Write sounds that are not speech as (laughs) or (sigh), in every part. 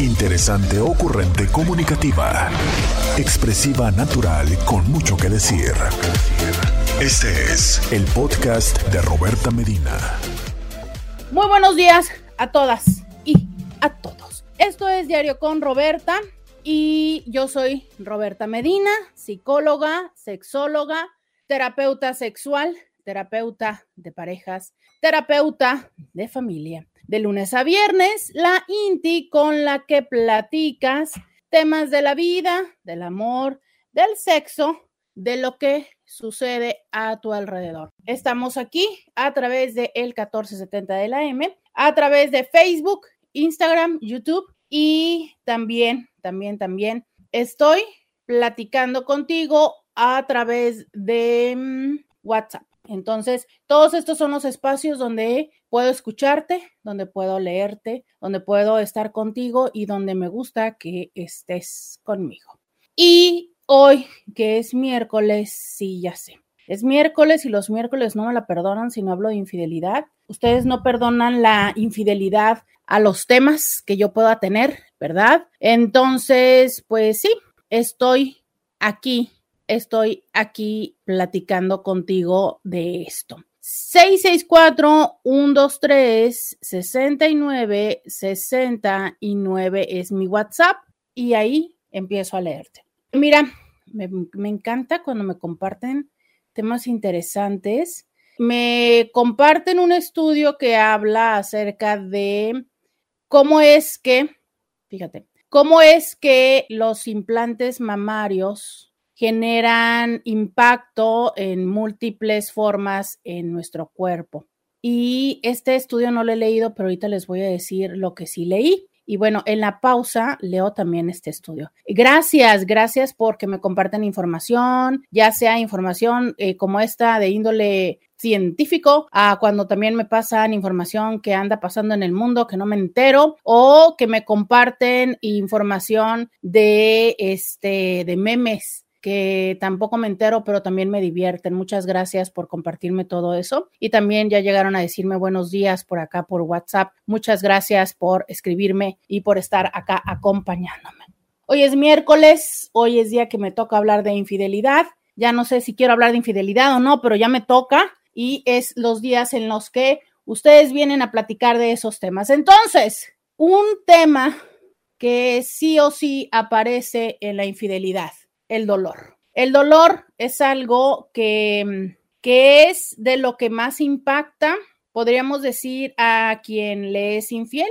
Interesante, ocurrente, comunicativa. Expresiva, natural, con mucho que decir. Este es el podcast de Roberta Medina. Muy buenos días a todas y a todos. Esto es Diario con Roberta y yo soy Roberta Medina, psicóloga, sexóloga, terapeuta sexual, terapeuta de parejas, terapeuta de familia. De lunes a viernes, la INTI con la que platicas temas de la vida, del amor, del sexo, de lo que sucede a tu alrededor. Estamos aquí a través de el 1470 de la M, a través de Facebook, Instagram, YouTube y también, también, también estoy platicando contigo a través de mm, WhatsApp. Entonces, todos estos son los espacios donde puedo escucharte, donde puedo leerte, donde puedo estar contigo y donde me gusta que estés conmigo. Y hoy, que es miércoles, sí, ya sé. Es miércoles y los miércoles no me la perdonan si no hablo de infidelidad. Ustedes no perdonan la infidelidad a los temas que yo pueda tener, ¿verdad? Entonces, pues sí, estoy aquí, estoy aquí platicando contigo de esto. 664-123-69-69 es mi WhatsApp y ahí empiezo a leerte. Mira, me, me, encanta cuando me comparten temas interesantes. Me comparten un estudio que habla acerca de cómo es que, fíjate, cómo es que los implantes mamarios generan impacto en múltiples formas en nuestro cuerpo. Y este estudio no lo he leído, pero ahorita les voy a decir lo que sí leí. Y bueno, en la pausa leo también este estudio. Gracias, gracias porque me comparten información, ya sea información eh, como esta de índole científico, a cuando también me pasan información que anda pasando en el mundo que no me entero o que me comparten información de este de memes que tampoco me entero, pero también me divierten. Muchas gracias por compartirme todo eso. Y también ya llegaron a decirme buenos días por acá por WhatsApp. Muchas gracias por escribirme y por estar acá acompañándome. Hoy es miércoles, hoy es día que me toca hablar de infidelidad. Ya no sé si quiero hablar de infidelidad o no, pero ya me toca y es los días en los que ustedes vienen a platicar de esos temas. Entonces, un tema que sí o sí aparece en la infidelidad el dolor. El dolor es algo que, que es de lo que más impacta, podríamos decir, a quien le es infiel,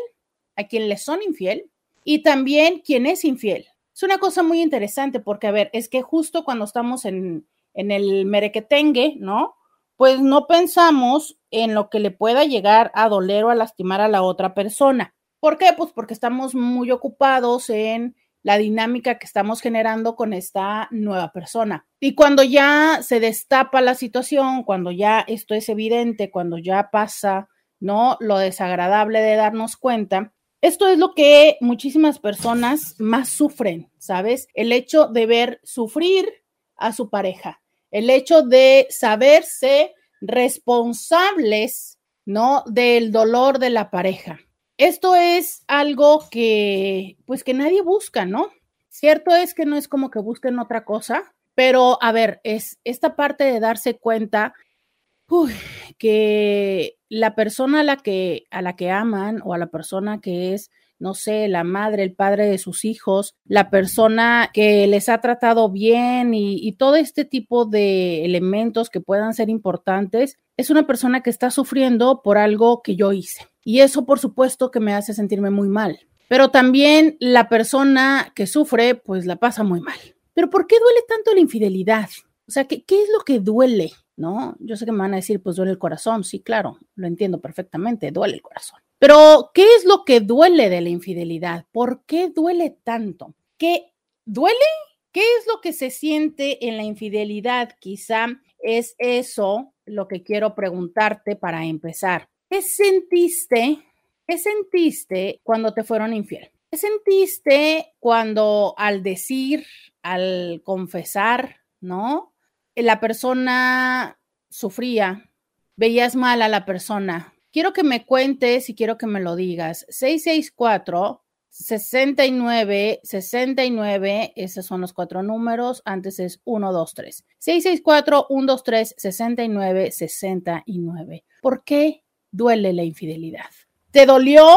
a quien le son infiel y también quien es infiel. Es una cosa muy interesante porque, a ver, es que justo cuando estamos en, en el merequetengue, ¿no? Pues no pensamos en lo que le pueda llegar a doler o a lastimar a la otra persona. ¿Por qué? Pues porque estamos muy ocupados en la dinámica que estamos generando con esta nueva persona. Y cuando ya se destapa la situación, cuando ya esto es evidente, cuando ya pasa, ¿no? Lo desagradable de darnos cuenta, esto es lo que muchísimas personas más sufren, ¿sabes? El hecho de ver sufrir a su pareja, el hecho de saberse responsables, ¿no? Del dolor de la pareja esto es algo que, pues que nadie busca, ¿no? Cierto es que no es como que busquen otra cosa, pero a ver, es esta parte de darse cuenta que la persona a la que, a la que aman o a la persona que es no sé, la madre, el padre de sus hijos, la persona que les ha tratado bien y, y, todo este tipo de elementos que puedan ser importantes, es una persona que está sufriendo por algo que yo hice. Y eso, por supuesto, que me hace sentirme muy mal. Pero también la persona que sufre, pues la pasa muy mal. Pero ¿por qué duele tanto la infidelidad? O sea, ¿qué, qué es lo que duele? ¿No? Yo sé que me van a decir, pues duele el corazón. Sí, claro, lo entiendo perfectamente, duele el corazón. Pero, ¿qué es lo que duele de la infidelidad? ¿Por qué duele tanto? ¿Qué duele? ¿Qué es lo que se siente en la infidelidad? Quizá es eso lo que quiero preguntarte para empezar. ¿Qué sentiste? ¿Qué sentiste cuando te fueron infiel? ¿Qué sentiste cuando al decir, al confesar, ¿no? La persona sufría, veías mal a la persona. Quiero que me cuentes y quiero que me lo digas. 664 69, 69, esos son los cuatro números, antes es 1, 2, 3. 664, 1, 2, 3, 69, 69. ¿Por qué duele la infidelidad? ¿Te dolió?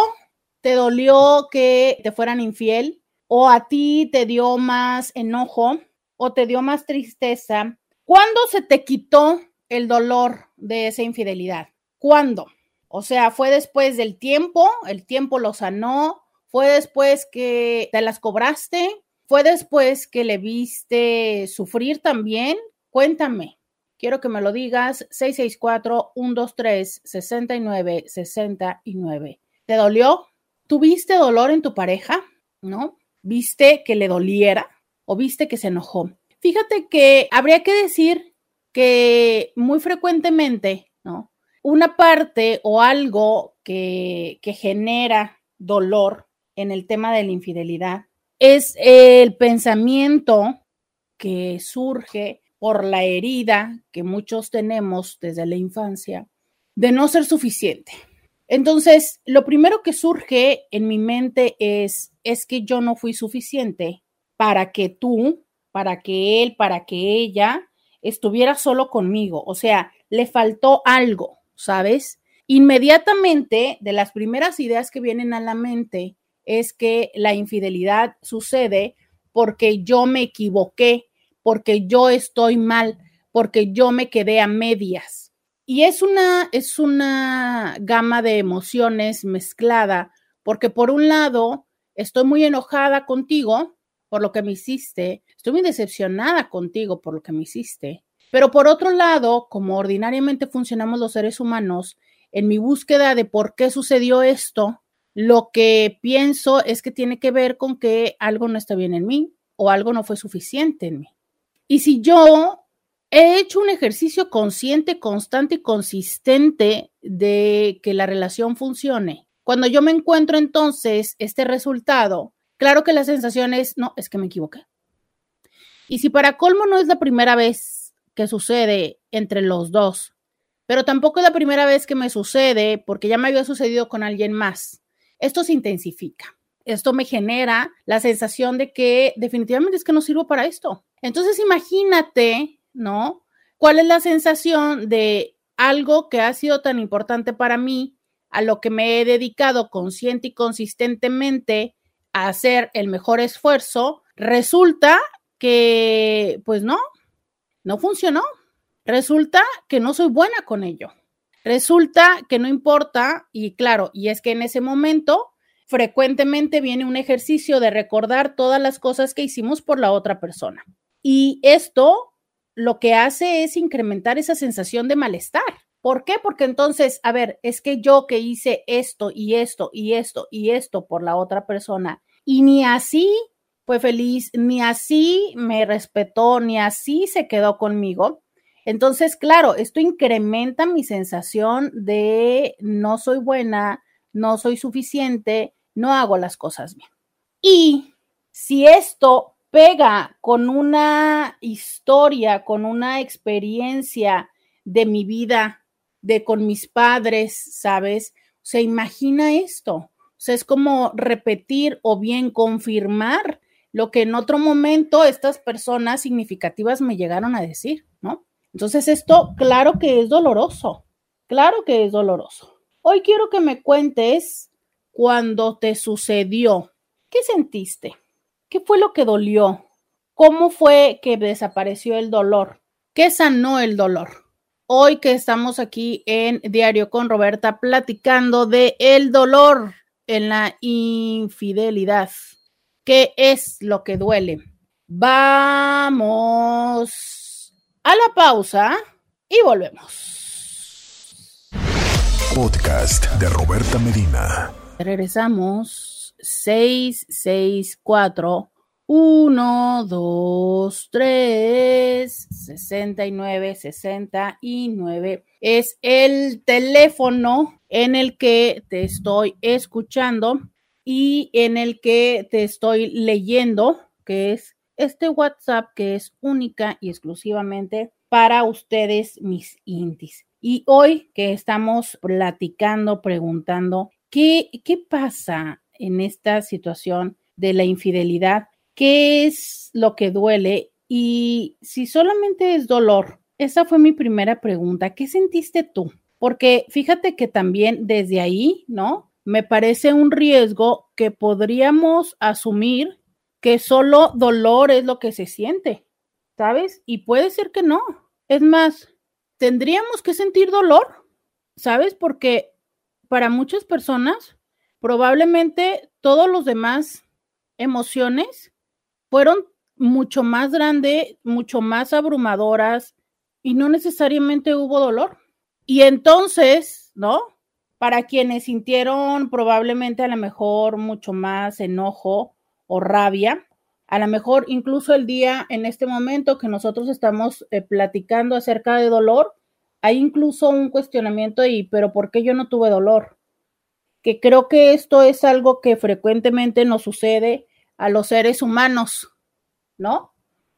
¿Te dolió que te fueran infiel? ¿O a ti te dio más enojo? ¿O te dio más tristeza? ¿Cuándo se te quitó el dolor de esa infidelidad? ¿Cuándo? O sea, fue después del tiempo, el tiempo lo sanó, fue después que te las cobraste, fue después que le viste sufrir también. Cuéntame, quiero que me lo digas, 664-123-6969. ¿Te dolió? ¿Tuviste dolor en tu pareja? ¿No? ¿Viste que le doliera o viste que se enojó? Fíjate que habría que decir que muy frecuentemente, ¿no? Una parte o algo que, que genera dolor en el tema de la infidelidad es el pensamiento que surge por la herida que muchos tenemos desde la infancia de no ser suficiente. Entonces, lo primero que surge en mi mente es, es que yo no fui suficiente para que tú, para que él, para que ella estuviera solo conmigo. O sea, le faltó algo, ¿sabes? Inmediatamente, de las primeras ideas que vienen a la mente, es que la infidelidad sucede porque yo me equivoqué, porque yo estoy mal, porque yo me quedé a medias. Y es una, es una gama de emociones mezclada, porque por un lado, estoy muy enojada contigo por lo que me hiciste, estoy muy decepcionada contigo por lo que me hiciste, pero por otro lado, como ordinariamente funcionamos los seres humanos, en mi búsqueda de por qué sucedió esto, lo que pienso es que tiene que ver con que algo no está bien en mí o algo no fue suficiente en mí. Y si yo he hecho un ejercicio consciente, constante y consistente de que la relación funcione, cuando yo me encuentro entonces este resultado, claro que la sensación es, no, es que me equivoqué. Y si para colmo no es la primera vez que sucede entre los dos, pero tampoco es la primera vez que me sucede porque ya me había sucedido con alguien más esto se intensifica. Esto me genera la sensación de que definitivamente es que no sirvo para esto. Entonces imagínate, ¿no? ¿Cuál es la sensación de algo que ha sido tan importante para mí, a lo que me he dedicado consciente y consistentemente a hacer el mejor esfuerzo? Resulta que, pues no, no funcionó. Resulta que no soy buena con ello. Resulta que no importa, y claro, y es que en ese momento frecuentemente viene un ejercicio de recordar todas las cosas que hicimos por la otra persona. Y esto lo que hace es incrementar esa sensación de malestar. ¿Por qué? Porque entonces, a ver, es que yo que hice esto y esto y esto y esto por la otra persona y ni así fue feliz, ni así me respetó, ni así se quedó conmigo, entonces, claro, esto incrementa mi sensación de no soy buena, no soy suficiente, no hago las cosas bien. Y si esto pega con una historia, con una experiencia de mi vida, de con mis padres, ¿sabes? O sea, imagina esto. O sea, es como repetir o bien confirmar lo que en otro momento estas personas significativas me llegaron a decir, ¿no? Entonces esto, claro que es doloroso, claro que es doloroso. Hoy quiero que me cuentes cuando te sucedió. ¿Qué sentiste? ¿Qué fue lo que dolió? ¿Cómo fue que desapareció el dolor? ¿Qué sanó el dolor? Hoy que estamos aquí en Diario con Roberta platicando de el dolor en la infidelidad. ¿Qué es lo que duele? Vamos a la pausa y volvemos. Podcast de Roberta Medina. Regresamos 664 1 2 3 69 69 es el teléfono en el que te estoy escuchando y en el que te estoy leyendo, que es este WhatsApp que es única y exclusivamente para ustedes, mis intis. Y hoy que estamos platicando, preguntando, ¿qué, pasa en esta situación de la infidelidad. ¿Qué es lo que duele? Y si solamente es dolor, esa fue mi primera pregunta. ¿Qué sentiste tú? Porque fíjate que también desde ahí, ¿no? Me parece un riesgo que podríamos asumir que solo dolor es lo que se siente, ¿sabes? Y puede ser que no. Es más, tendríamos que sentir dolor, ¿sabes? Porque para muchas personas, probablemente todos los demás emociones fueron mucho más grandes, mucho más abrumadoras y no necesariamente hubo dolor. Y entonces, ¿no? Para quienes sintieron probablemente a lo mejor mucho más enojo o rabia, a lo mejor incluso el día en este momento que nosotros estamos eh, platicando acerca de dolor, hay incluso un cuestionamiento y, pero ¿por qué yo no tuve dolor? Que creo que esto es algo que frecuentemente nos sucede a los seres humanos, ¿no?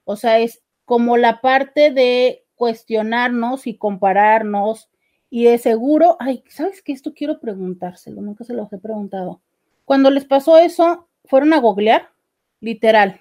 O sea, es como la parte de cuestionarnos y compararnos y de seguro, ay, ¿sabes qué? Esto quiero preguntárselo, nunca se lo he preguntado. Cuando les pasó eso, ¿fueron a googlear? Literal.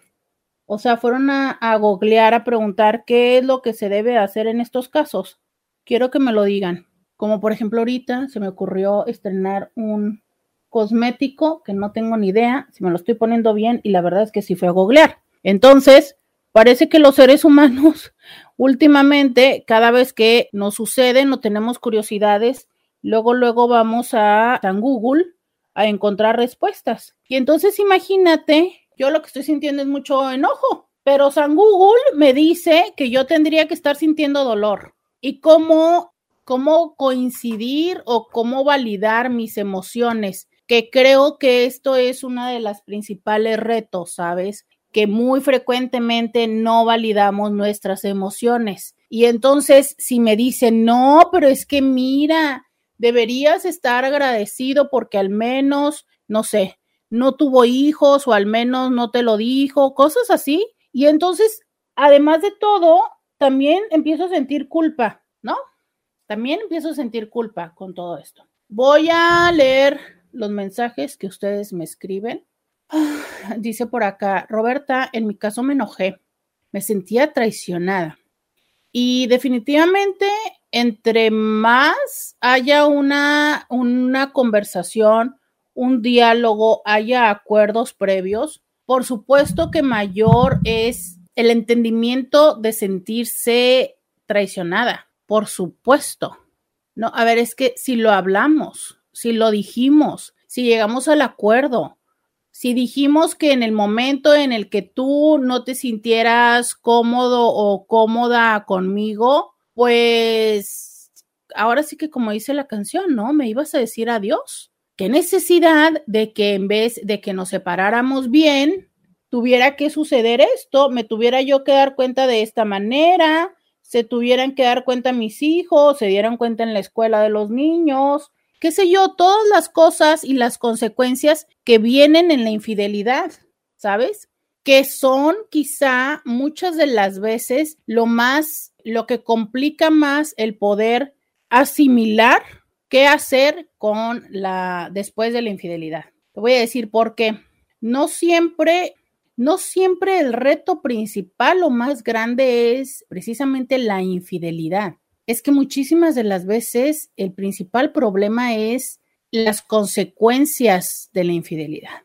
O sea, fueron a, a googlear a preguntar qué es lo que se debe hacer en estos casos. Quiero que me lo digan. Como por ejemplo ahorita se me ocurrió estrenar un cosmético que no tengo ni idea si me lo estoy poniendo bien y la verdad es que sí fue a googlear. Entonces, parece que los seres humanos (laughs) últimamente, cada vez que nos sucede, no tenemos curiosidades, luego, luego vamos a San Google a encontrar respuestas. Y entonces imagínate, yo lo que estoy sintiendo es mucho enojo, pero San Google me dice que yo tendría que estar sintiendo dolor. ¿Y cómo, cómo coincidir o cómo validar mis emociones? Que creo que esto es uno de los principales retos, ¿sabes? que muy frecuentemente no validamos nuestras emociones. Y entonces, si me dicen, no, pero es que mira, deberías estar agradecido porque al menos, no sé, no tuvo hijos o al menos no te lo dijo, cosas así. Y entonces, además de todo, también empiezo a sentir culpa, ¿no? También empiezo a sentir culpa con todo esto. Voy a leer los mensajes que ustedes me escriben (sighs) dice por acá, Roberta, en mi caso me enojé, me sentía traicionada. Y definitivamente, entre más haya una, una conversación, un diálogo, haya acuerdos previos, por supuesto que mayor es el entendimiento de sentirse traicionada, por supuesto. No, a ver, es que si lo hablamos, si lo dijimos, si llegamos al acuerdo, si dijimos que en el momento en el que tú no te sintieras cómodo o cómoda conmigo, pues ahora sí que como dice la canción, ¿no? Me ibas a decir adiós. ¿Qué necesidad de que en vez de que nos separáramos bien, tuviera que suceder esto? Me tuviera yo que dar cuenta de esta manera, se tuvieran que dar cuenta mis hijos, se dieran cuenta en la escuela de los niños, qué sé yo, todas las cosas y las consecuencias que vienen en la infidelidad, ¿sabes? Que son quizá muchas de las veces lo más, lo que complica más el poder asimilar qué hacer con la, después de la infidelidad. Te voy a decir por qué. No siempre, no siempre el reto principal o más grande es precisamente la infidelidad es que muchísimas de las veces el principal problema es las consecuencias de la infidelidad.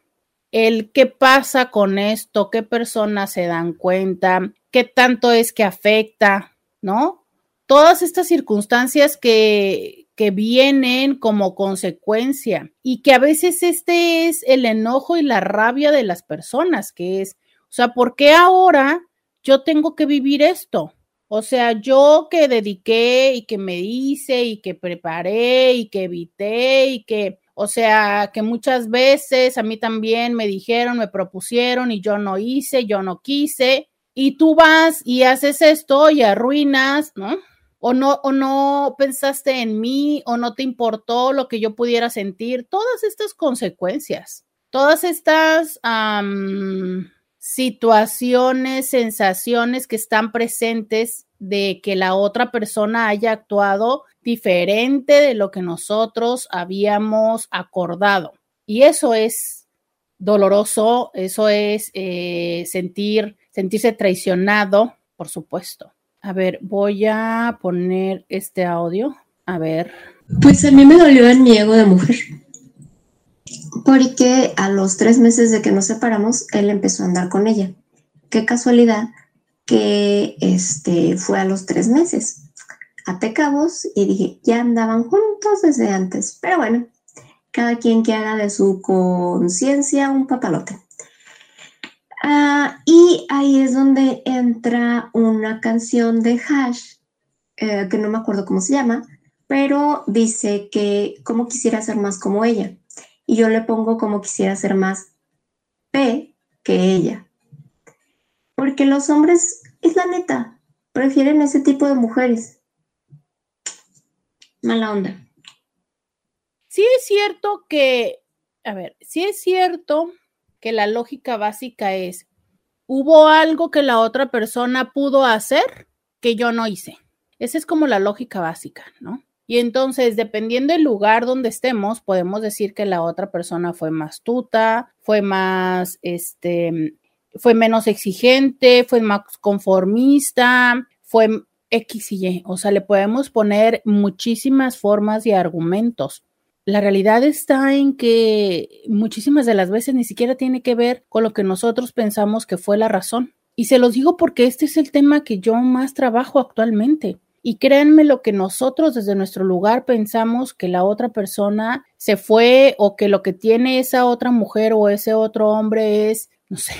El qué pasa con esto, qué personas se dan cuenta, qué tanto es que afecta, ¿no? Todas estas circunstancias que, que vienen como consecuencia y que a veces este es el enojo y la rabia de las personas, que es, o sea, ¿por qué ahora yo tengo que vivir esto? O sea, yo que dediqué y que me hice y que preparé y que evité y que, o sea, que muchas veces a mí también me dijeron, me propusieron y yo no hice, yo no quise. Y tú vas y haces esto y arruinas, ¿no? O no, o no pensaste en mí, o no te importó lo que yo pudiera sentir. Todas estas consecuencias, todas estas situaciones, sensaciones que están presentes de que la otra persona haya actuado diferente de lo que nosotros habíamos acordado. Y eso es doloroso, eso es eh, sentir, sentirse traicionado, por supuesto. A ver, voy a poner este audio. A ver. Pues a mí me dolió en mi ego de mujer. Porque a los tres meses de que nos separamos, él empezó a andar con ella. Qué casualidad que este fue a los tres meses. a cabos y dije, ya andaban juntos desde antes. Pero bueno, cada quien que haga de su conciencia un papalote. Ah, y ahí es donde entra una canción de Hash, eh, que no me acuerdo cómo se llama, pero dice que como quisiera ser más como ella. Y yo le pongo como quisiera ser más P que ella. Porque los hombres, es la neta, prefieren ese tipo de mujeres. Mala onda sí es cierto que, a ver, sí es cierto que la lógica básica es, hubo algo que la otra persona pudo hacer que yo no hice. Esa es como la lógica básica, ¿no? Y entonces, dependiendo del lugar donde estemos, podemos decir que la otra persona fue más tuta, fue más, este, fue menos exigente, fue más conformista, fue X y Y. O sea, le podemos poner muchísimas formas y argumentos la realidad está en que muchísimas de las veces ni siquiera tiene que ver con lo que nosotros pensamos que fue la razón. Y se los digo porque este es el tema que yo más trabajo actualmente. Y créanme lo que nosotros desde nuestro lugar pensamos que la otra persona se fue o que lo que tiene esa otra mujer o ese otro hombre es, no sé,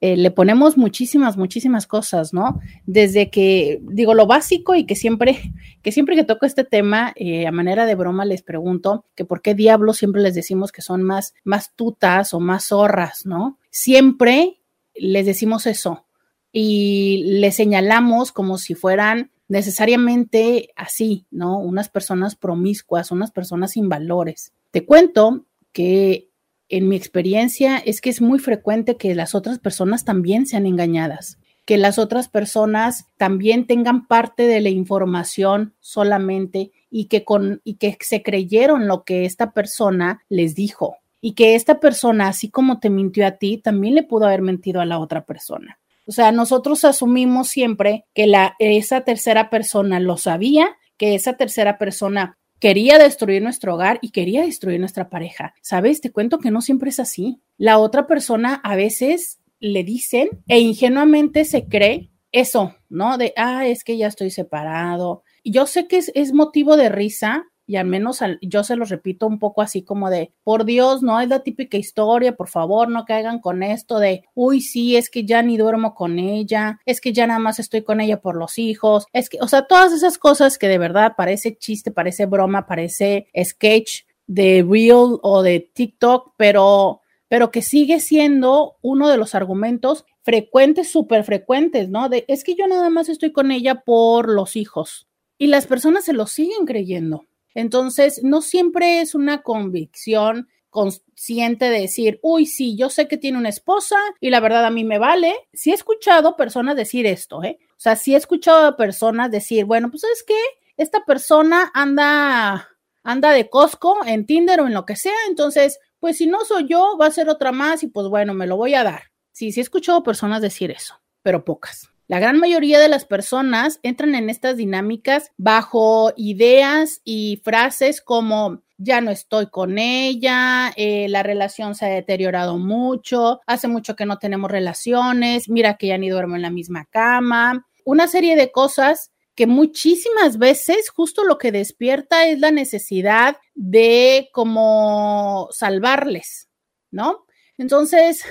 eh, le ponemos muchísimas, muchísimas cosas, ¿no? Desde que, digo, lo básico y que siempre, (laughs) que siempre que toco este tema, eh, a manera de broma les pregunto que por qué diablos siempre les decimos que son más, más tutas o más zorras, ¿no? Siempre les decimos eso y les señalamos como si fueran necesariamente así, ¿no? Unas personas promiscuas, unas personas sin valores. Te cuento que en mi experiencia es que es muy frecuente que las otras personas también sean engañadas, que las otras personas también tengan parte de la información solamente y que con y que se creyeron lo que esta persona les dijo y que esta persona, así como te mintió a ti, también le pudo haber mentido a la otra persona. O sea, nosotros asumimos siempre que la, esa tercera persona lo sabía, que esa tercera persona quería destruir nuestro hogar y quería destruir nuestra pareja. ¿Sabes? Te cuento que no siempre es así. La otra persona a veces le dicen e ingenuamente se cree eso, ¿no? De, ah, es que ya estoy separado. Yo sé que es, es motivo de risa y al menos yo se los repito un poco así como de, por Dios, no es la típica historia, por favor, no caigan con esto de, uy, sí, es que ya ni duermo con ella, es que ya nada más estoy con ella por los hijos, es que, o sea, todas esas cosas que de verdad parece chiste, parece broma, parece sketch de Real o de TikTok, pero, pero que sigue siendo uno de los argumentos frecuentes, súper frecuentes, ¿no? De, es que yo nada más estoy con ella por los hijos. Y las personas se lo siguen creyendo. Entonces, no siempre es una convicción consciente de decir, uy, sí, yo sé que tiene una esposa y la verdad a mí me vale. Sí he escuchado personas decir esto, ¿eh? O sea, sí he escuchado a personas decir, bueno, pues es que esta persona anda, anda de Costco en Tinder o en lo que sea, entonces, pues si no soy yo, va a ser otra más y pues bueno, me lo voy a dar. Sí, sí he escuchado personas decir eso, pero pocas. La gran mayoría de las personas entran en estas dinámicas bajo ideas y frases como ya no estoy con ella, eh, la relación se ha deteriorado mucho, hace mucho que no tenemos relaciones, mira que ya ni duermo en la misma cama, una serie de cosas que muchísimas veces justo lo que despierta es la necesidad de como salvarles, ¿no? Entonces,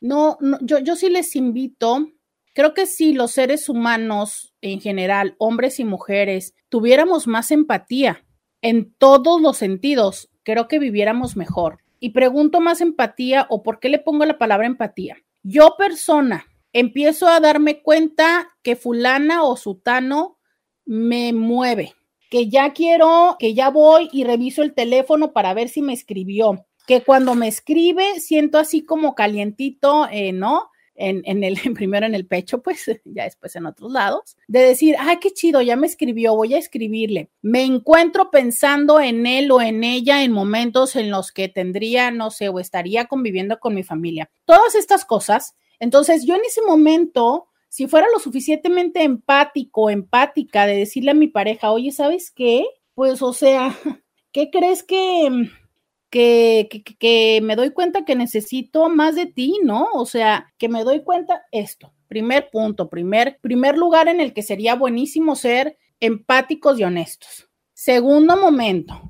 no, no yo, yo sí les invito Creo que si los seres humanos en general, hombres y mujeres, tuviéramos más empatía en todos los sentidos, creo que viviéramos mejor. Y pregunto más empatía o por qué le pongo la palabra empatía. Yo persona empiezo a darme cuenta que fulana o sutano me mueve, que ya quiero, que ya voy y reviso el teléfono para ver si me escribió, que cuando me escribe siento así como calientito, eh, ¿no? En, en el (laughs) primero en el pecho, pues (laughs) ya después en otros lados, de decir, ay, qué chido, ya me escribió, voy a escribirle. Me encuentro pensando en él o en ella en momentos en los que tendría, no sé, o estaría conviviendo con mi familia. Todas estas cosas. Entonces, yo en ese momento, si fuera lo suficientemente empático, empática de decirle a mi pareja, oye, ¿sabes qué? Pues, o sea, (laughs) ¿qué crees que que, me doy cuenta que necesito más de ti, ¿no? O sea, que me doy cuenta esto. Primer punto, primer, primer lugar en el que sería buenísimo ser empáticos y honestos. Segundo momento,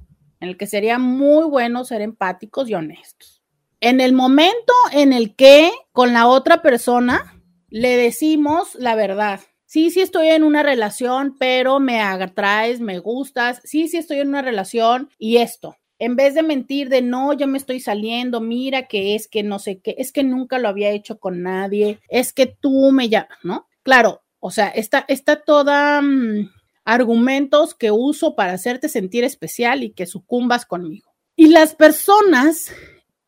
en el que sería muy bueno ser empáticos y honestos. En el momento en el que con la otra persona le decimos la verdad. Sí, sí estoy en una relación, pero me atraes, me gustas. Sí, sí estoy en una relación y esto en vez de mentir de no, yo me estoy saliendo, mira que es que no sé qué, es que nunca lo había hecho con nadie, es que tú me ya, ¿no? Claro, o sea, está, está toda mm, argumentos que uso para hacerte sentir especial y que sucumbas conmigo. Y las personas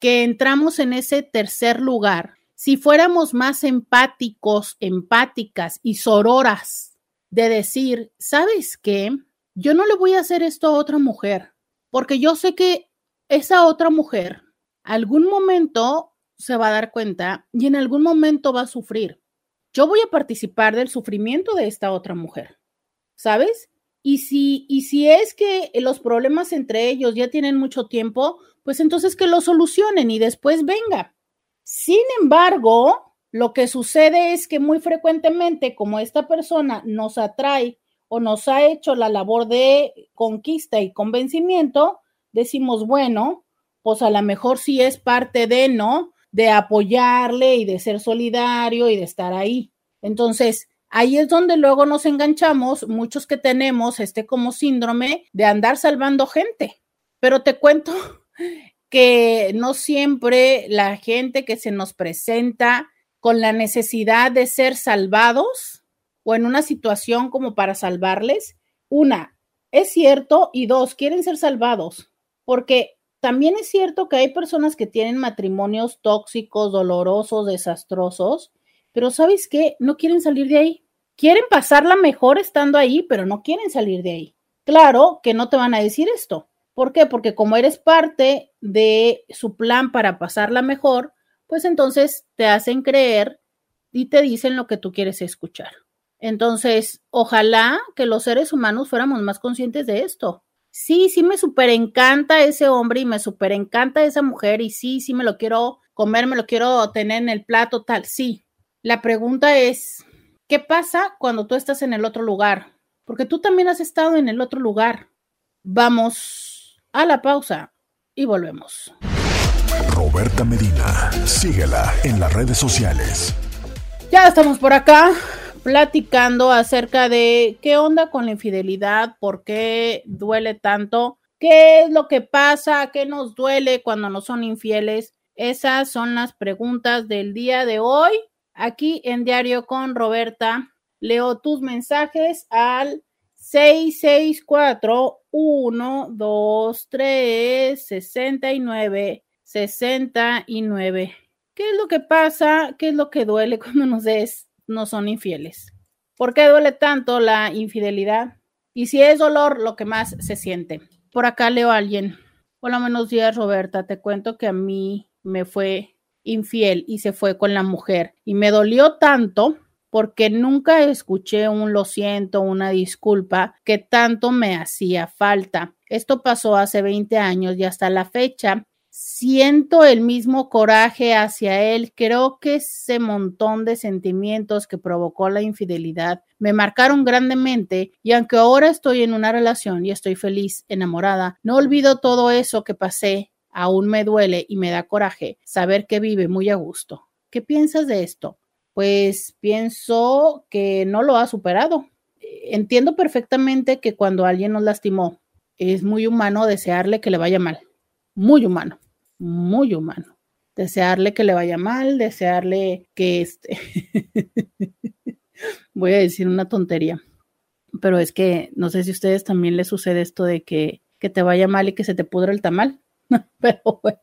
que entramos en ese tercer lugar, si fuéramos más empáticos, empáticas y sororas de decir, ¿sabes qué? Yo no le voy a hacer esto a otra mujer porque yo sé que esa otra mujer algún momento se va a dar cuenta y en algún momento va a sufrir. Yo voy a participar del sufrimiento de esta otra mujer, ¿sabes? Y si, y si es que los problemas entre ellos ya tienen mucho tiempo, pues entonces que lo solucionen y después venga. Sin embargo, lo que sucede es que muy frecuentemente, como esta persona nos atrae o nos ha hecho la labor de conquista y convencimiento, decimos, bueno, pues a lo mejor sí es parte de, ¿no? De apoyarle y de ser solidario y de estar ahí. Entonces, ahí es donde luego nos enganchamos, muchos que tenemos este como síndrome de andar salvando gente. Pero te cuento (laughs) que no siempre la gente que se nos presenta con la necesidad de ser salvados o en una situación como para salvarles, una, es cierto, y dos, quieren ser salvados, porque también es cierto que hay personas que tienen matrimonios tóxicos, dolorosos, desastrosos, pero ¿sabes qué? No quieren salir de ahí. Quieren pasarla mejor estando ahí, pero no quieren salir de ahí. Claro que no te van a decir esto. ¿Por qué? Porque como eres parte de su plan para pasarla mejor, pues entonces te hacen creer y te dicen lo que tú quieres escuchar. Entonces, ojalá que los seres humanos fuéramos más conscientes de esto. Sí, sí me súper encanta ese hombre y me súper encanta esa mujer y sí, sí me lo quiero comer, me lo quiero tener en el plato, tal, sí. La pregunta es, ¿qué pasa cuando tú estás en el otro lugar? Porque tú también has estado en el otro lugar. Vamos a la pausa y volvemos. Roberta Medina, síguela en las redes sociales. Ya estamos por acá platicando acerca de qué onda con la infidelidad, por qué duele tanto, qué es lo que pasa, qué nos duele cuando no son infieles. Esas son las preguntas del día de hoy. Aquí en Diario con Roberta, leo tus mensajes al 664 123 69 69. ¿Qué es lo que pasa? ¿Qué es lo que duele cuando nos des no son infieles. ¿Por qué duele tanto la infidelidad? Y si es dolor, lo que más se siente. Por acá leo a alguien. Hola, buenos días, Roberta. Te cuento que a mí me fue infiel y se fue con la mujer. Y me dolió tanto porque nunca escuché un lo siento, una disculpa que tanto me hacía falta. Esto pasó hace 20 años y hasta la fecha siento el mismo coraje hacia él. Creo que ese montón de sentimientos que provocó la infidelidad me marcaron grandemente y aunque ahora estoy en una relación y estoy feliz, enamorada, no olvido todo eso que pasé. Aún me duele y me da coraje saber que vive muy a gusto. ¿Qué piensas de esto? Pues pienso que no lo ha superado. Entiendo perfectamente que cuando alguien nos lastimó, es muy humano desearle que le vaya mal. Muy humano muy humano. Desearle que le vaya mal, desearle que este... (laughs) Voy a decir una tontería, pero es que no sé si a ustedes también les sucede esto de que, que te vaya mal y que se te pudra el tamal. (laughs) pero bueno,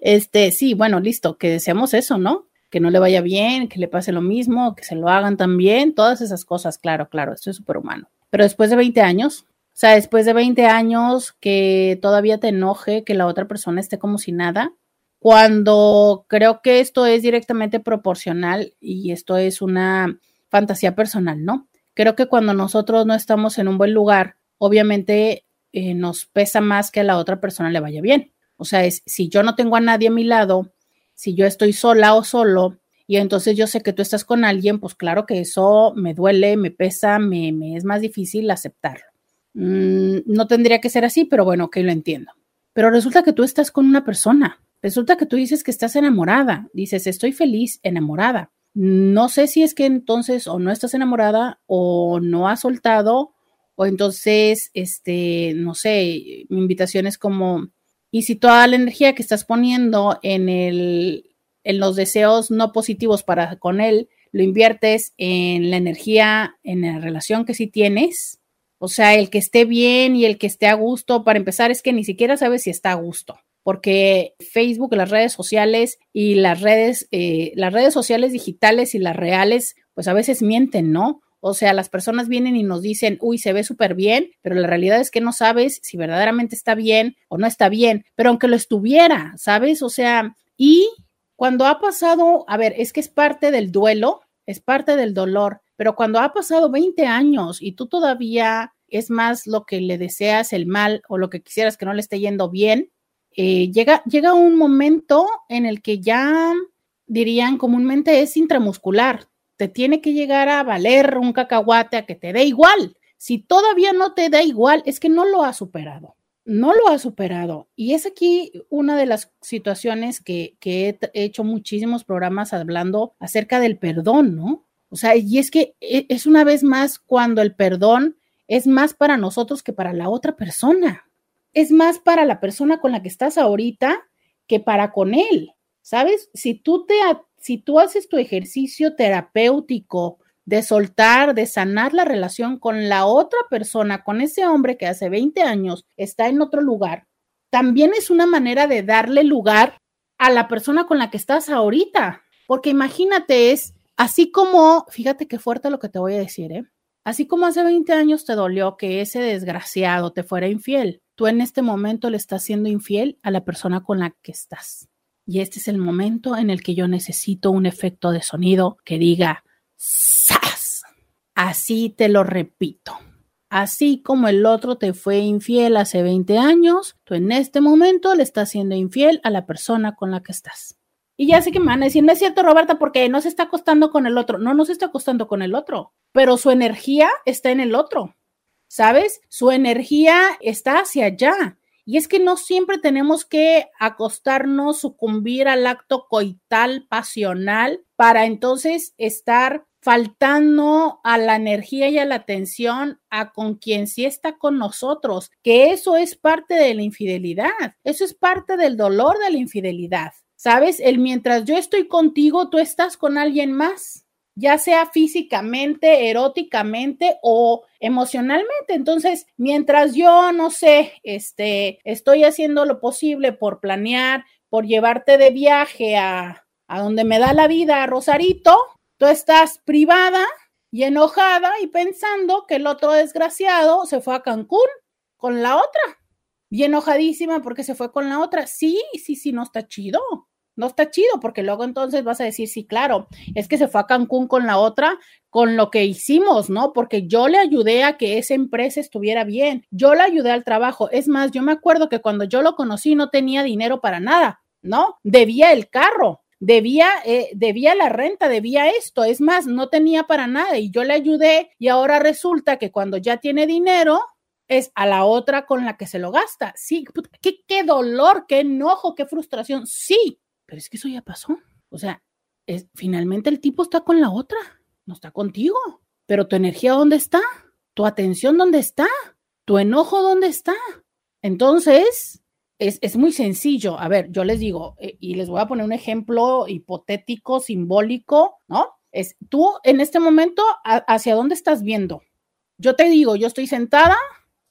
este, sí, bueno, listo, que deseamos eso, ¿no? que no le vaya bien, que le pase lo mismo, que se lo hagan también, todas esas cosas, claro, claro, esto es súper humano. Pero después de 20 años, o sea, después de 20 años que todavía te enoje que la otra persona esté como si nada, cuando creo que esto es directamente proporcional y esto es una fantasía personal, ¿no? Creo que cuando nosotros no estamos en un buen lugar, obviamente eh, nos pesa más que a la otra persona le vaya bien. O sea, es si yo no tengo a nadie a mi lado, si yo estoy sola o solo, y entonces yo sé que tú estás con alguien, pues claro que eso me duele, me pesa, me, me es más difícil aceptarlo. Mm, no tendría que ser así, pero bueno, que lo entiendo. Pero resulta que tú estás con una persona. Resulta que tú dices que estás enamorada. Dices, estoy feliz, enamorada. No sé si es que entonces o no estás enamorada o no has soltado o entonces, este, no sé, mi invitación es como, y si toda la energía que estás poniendo en el, en los deseos no positivos para con él, lo inviertes en la energía, en la relación que sí tienes, o sea, el que esté bien y el que esté a gusto, para empezar, es que ni siquiera sabes si está a gusto, porque Facebook, las redes sociales y las redes, eh, las redes sociales digitales y las reales, pues a veces mienten, ¿no? O sea, las personas vienen y nos dicen, uy, se ve súper bien, pero la realidad es que no sabes si verdaderamente está bien o no está bien, pero aunque lo estuviera, ¿sabes? O sea, y cuando ha pasado, a ver, es que es parte del duelo, es parte del dolor, pero cuando ha pasado 20 años y tú todavía es más lo que le deseas el mal o lo que quisieras que no le esté yendo bien, eh, llega, llega un momento en el que ya dirían comúnmente es intramuscular, te tiene que llegar a valer un cacahuate a que te dé igual. Si todavía no te da igual, es que no lo ha superado, no lo ha superado. Y es aquí una de las situaciones que, que he hecho muchísimos programas hablando acerca del perdón, ¿no? O sea, y es que e, es una vez más cuando el perdón es más para nosotros que para la otra persona. Es más para la persona con la que estás ahorita que para con él. ¿Sabes? Si tú te si tú haces tu ejercicio terapéutico de soltar, de sanar la relación con la otra persona, con ese hombre que hace 20 años está en otro lugar, también es una manera de darle lugar a la persona con la que estás ahorita. Porque imagínate, es así como, fíjate qué fuerte lo que te voy a decir, ¿eh? Así como hace 20 años te dolió que ese desgraciado te fuera infiel, tú en este momento le estás siendo infiel a la persona con la que estás. Y este es el momento en el que yo necesito un efecto de sonido que diga ¡Sas! Así te lo repito. Así como el otro te fue infiel hace 20 años, tú en este momento le estás siendo infiel a la persona con la que estás. Y ya sé que me van a decir, no es cierto, Roberta, porque no se está acostando con el otro. No, no se está acostando con el otro, pero su energía está en el otro. ¿Sabes? Su energía está hacia allá. Y es que no siempre tenemos que acostarnos, sucumbir al acto coital, pasional, para entonces estar faltando a la energía y a la atención a con quien sí está con nosotros, que eso es parte de la infidelidad, eso es parte del dolor de la infidelidad. ¿Sabes? El mientras yo estoy contigo, tú estás con alguien más, ya sea físicamente, eróticamente o emocionalmente. Entonces, mientras yo, no sé, este, estoy haciendo lo posible por planear, por llevarte de viaje a, a donde me da la vida, a Rosarito, tú estás privada y enojada y pensando que el otro desgraciado se fue a Cancún con la otra. Y enojadísima porque se fue con la otra. Sí, sí, sí, no está chido no está chido, porque luego entonces vas a decir, sí, claro, es que se fue a Cancún con la otra, con lo que hicimos, ¿no? Porque yo le ayudé a que esa empresa estuviera bien, yo le ayudé al trabajo. Es más, yo me acuerdo que cuando yo lo conocí no tenía dinero para nada, ¿no? Debía el carro, debía, eh, debía la renta, debía esto, es más, no tenía para nada y yo le ayudé y ahora resulta que cuando ya tiene dinero, es a la otra con la que se lo gasta. Sí, qué, qué dolor, qué enojo, qué frustración. Sí, pero es que eso ya pasó. O sea, es, finalmente el tipo está con la otra, no está contigo. Pero tu energía, ¿dónde está? ¿Tu atención dónde está? ¿Tu enojo dónde está? Entonces, es, es muy sencillo. A ver, yo les digo, eh, y les voy a poner un ejemplo hipotético, simbólico, ¿no? Es tú en este momento, ¿hacia dónde estás viendo? Yo te digo, yo estoy sentada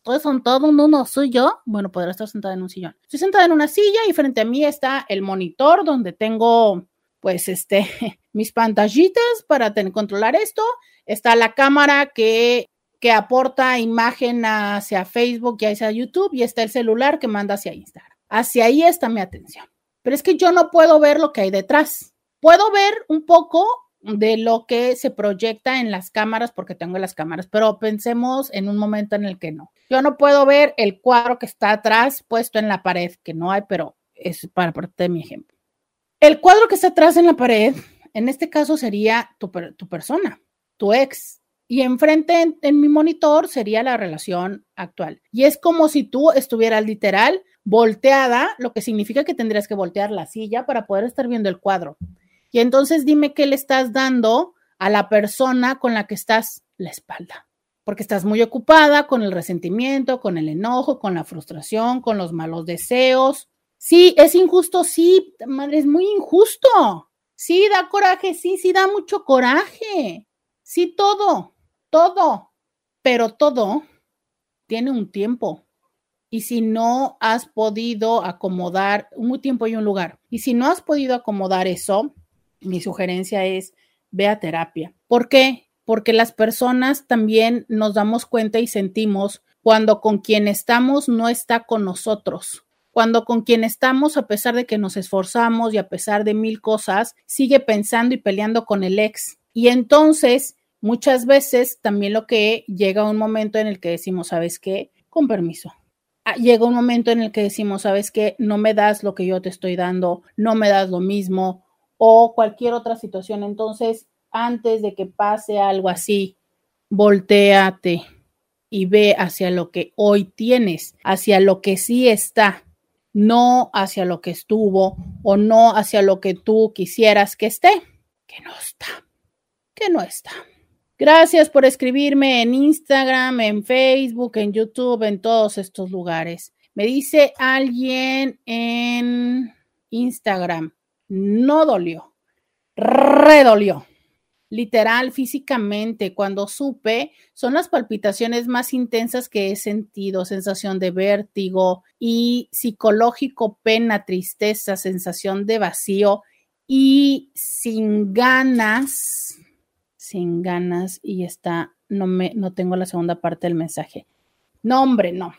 estoy sentado en no soy yo. Bueno, podrá estar sentada en un sillón. Estoy sentada en una silla y frente a mí está el monitor donde tengo pues este, (laughs) mis pantallitas para tener, controlar esto, está la cámara que, que aporta imagen hacia Facebook y hacia YouTube y está el celular que manda hacia Instagram. Hacia ahí está mi atención. Pero es que yo no puedo ver lo que hay detrás. Puedo ver un poco de lo que se proyecta en las cámaras porque tengo las cámaras, pero pensemos en un momento en el que no. Yo no puedo ver el cuadro que está atrás puesto en la pared, que no hay, pero es para parte de mi ejemplo. El cuadro que está atrás en la pared, en este caso sería tu, tu persona, tu ex, y enfrente en, en, mi monitor sería la relación actual. Y es como si tú estuvieras literal volteada, lo que significa que tendrías que voltear la silla para poder estar viendo el cuadro. Y entonces dime qué le estás dando a la persona con la que estás la espalda, porque estás muy ocupada con el resentimiento, con el enojo, con la frustración, con los malos deseos. Sí, es injusto, sí, madre, es muy injusto. Sí, da coraje, sí, sí, da mucho coraje. Sí, todo, todo, pero todo tiene un tiempo. Y si no has podido acomodar un tiempo y un lugar, y si no has podido acomodar eso, mi sugerencia es ve a terapia. ¿Por qué? Porque las personas también nos damos cuenta y sentimos cuando con quien estamos no está con nosotros. Cuando con quien estamos, a pesar de que nos esforzamos y a pesar de mil cosas, sigue pensando y peleando con el ex. Y entonces, muchas veces también lo que llega un momento en el que decimos, ¿sabes qué? Con permiso. Ah, llega un momento en el que decimos, ¿sabes qué? No me das lo que yo te estoy dando, no me das lo mismo, o cualquier otra situación. Entonces, antes de que pase algo así, volteate y ve hacia lo que hoy tienes, hacia lo que sí está, no hacia lo que estuvo o no hacia lo que tú quisieras que esté, que no está, que no está. Gracias por escribirme en Instagram, en Facebook, en YouTube, en todos estos lugares. Me dice alguien en Instagram, no dolió, redolió. Literal, físicamente, cuando supe, son las palpitaciones más intensas que he sentido, sensación de vértigo y psicológico, pena, tristeza, sensación de vacío y sin ganas, sin ganas, y está, no me, no tengo la segunda parte del mensaje. No, hombre, no.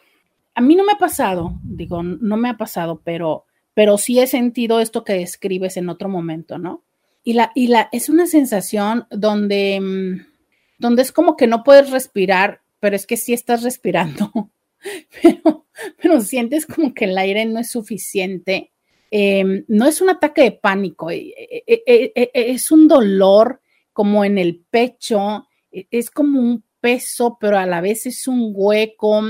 A mí no me ha pasado, digo, no me ha pasado, pero pero sí he sentido esto que describes en otro momento, ¿no? Y la, y la, es una sensación donde, mm, donde es como que no puedes respirar, pero es que sí estás respirando, (laughs) pero, sientes como que el aire no es suficiente. Em, no es un ataque de pánico, eh, eh, eh, es un dolor como en el pecho, es como un peso, pero a la vez es un hueco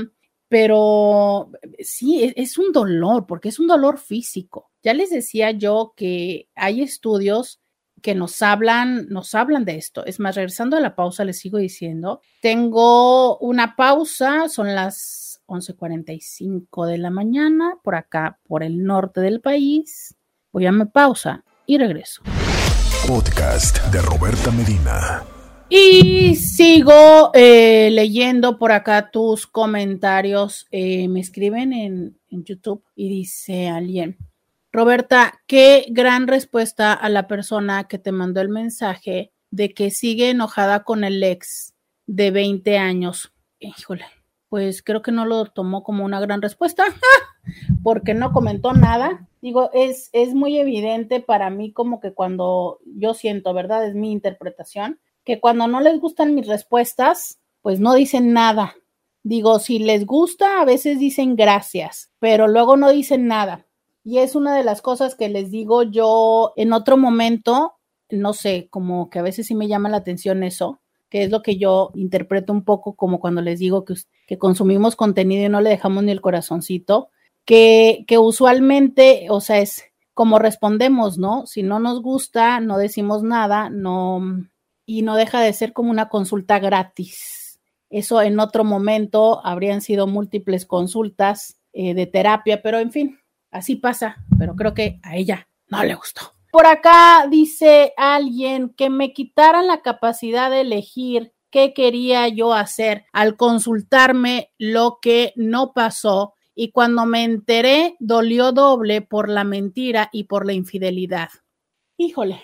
pero sí, e, es un dolor, porque es un dolor físico. Ya les decía yo que hay estudios que nos hablan, nos hablan de esto. Es más, regresando a la pausa, les sigo diciendo, tengo una pausa, son las 11:45 de la mañana, por acá, por el norte del país. Voy a mi pausa y regreso. Podcast de Roberta Medina. Y sigo eh, leyendo por acá tus comentarios. Eh, me escriben en, YouTube y dice alguien, Roberta, qué gran respuesta a la persona que te mandó el mensaje de que sigue enojada con el ex de 20 años. Híjole, pues creo que no lo tomó como una gran respuesta (laughs) porque no comentó nada. Digo, es, es muy evidente para mí como que cuando yo siento, ¿verdad? Es mi interpretación que cuando no les gustan mis respuestas, pues no dicen nada. Digo, si les gusta, a veces dicen gracias, pero luego no dicen nada. Y es una de las cosas que les digo yo en otro momento, no sé, como que a veces sí me llama la atención eso, que es lo que yo interpreto un poco como cuando les digo que, consumimos contenido y no le dejamos ni el corazoncito, que, que usualmente, o sea, es como respondemos, ¿no? Si no nos gusta, no decimos nada, no, y no deja de ser como una consulta gratis. Eso en otro momento habrían sido múltiples consultas eh, de terapia, pero en fin, así pasa, pero creo que a ella no le gustó. Por acá dice alguien que me quitaran la capacidad de elegir qué quería yo hacer al consultarme lo que no pasó y cuando me enteré dolió doble por la mentira y por la infidelidad. Híjole,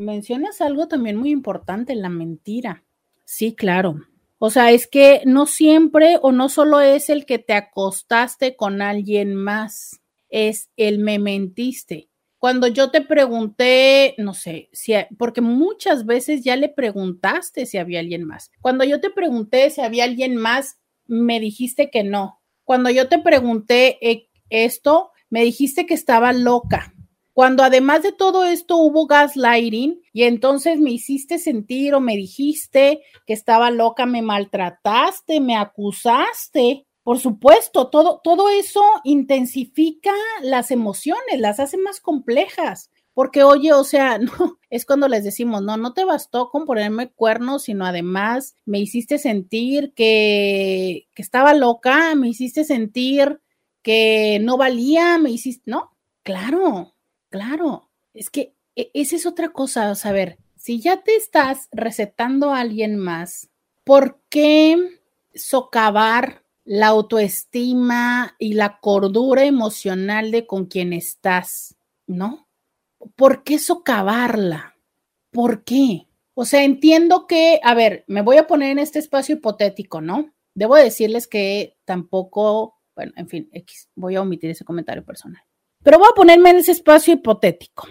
mencionas algo también muy importante, la mentira. Sí, claro. O sea, es que no siempre o no solo es el que te acostaste con alguien más, es el me mentiste. Cuando yo te pregunté, no sé, si, porque muchas veces ya le preguntaste si había alguien más. Cuando yo te pregunté si había alguien más, me dijiste que no. Cuando yo te pregunté eh, esto, me dijiste que estaba loca. Cuando además de todo esto hubo gaslighting y entonces me hiciste sentir o me dijiste que estaba loca, me maltrataste, me acusaste. Por supuesto, todo, todo eso intensifica las emociones, las hace más complejas. Porque, oye, o sea, (laughs) no, es cuando les decimos, no, no te bastó con ponerme cuernos, sino además me hiciste sentir que, que estaba loca, me hiciste sentir que no valía, me hiciste, no, claro, Claro, es que e, esa es otra cosa, a ver, si ya te estás recetando a alguien más, ¿por qué socavar la autoestima y la cordura emocional de con quien estás? ¿No? ¿Por qué socavarla? ¿Por qué? O sea, entiendo que, a ver, me voy a poner en este espacio hipotético, ¿no? Debo decirles que tampoco, bueno, en fin, voy a omitir ese comentario personal. Pero voy a ponerme en ese espacio hipotético.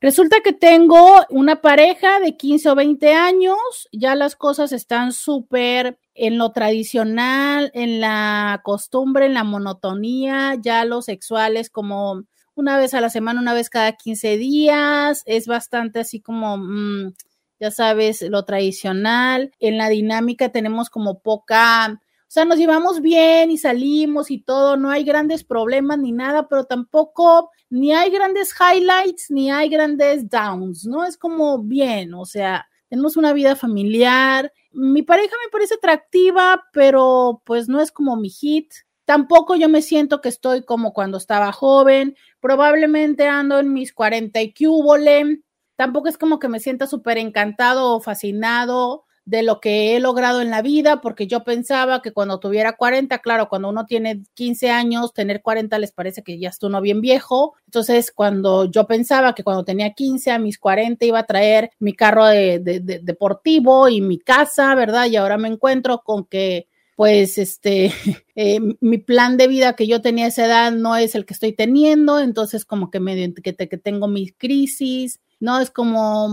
Resulta que tengo una pareja de 15 o 20 años, ya las cosas están súper en lo tradicional, en la costumbre, en la monotonía, ya lo sexual es como una vez a la semana, una vez cada 15 días, es bastante así como, mm, ya sabes, lo tradicional. En la dinámica tenemos como poca sea, nos llevamos bien y salimos y todo, no hay grandes problemas ni nada, pero tampoco ni hay grandes highlights ni hay grandes downs, ¿no? Es como bien, o sea, tenemos una vida familiar. Mi pareja me parece atractiva, pero pues no es como mi hit. Tampoco yo me siento que estoy como cuando estaba joven. Probablemente ando en mis 40 y cúbole. Tampoco es como que me sienta súper encantado o fascinado de lo que he logrado en la vida, porque yo pensaba que cuando tuviera 40, claro, cuando uno tiene 15 años, tener 40 les parece que ya está uno bien viejo. Entonces, cuando yo pensaba que cuando tenía 15 a mis 40 iba a traer mi carro de, deportivo y mi casa, ¿verdad? Y ahora me encuentro con que pues este, (laughs) eh, mi plan de vida que yo tenía a esa edad no es el que estoy teniendo, entonces como que medio que, que tengo mis crisis, ¿no? Es como,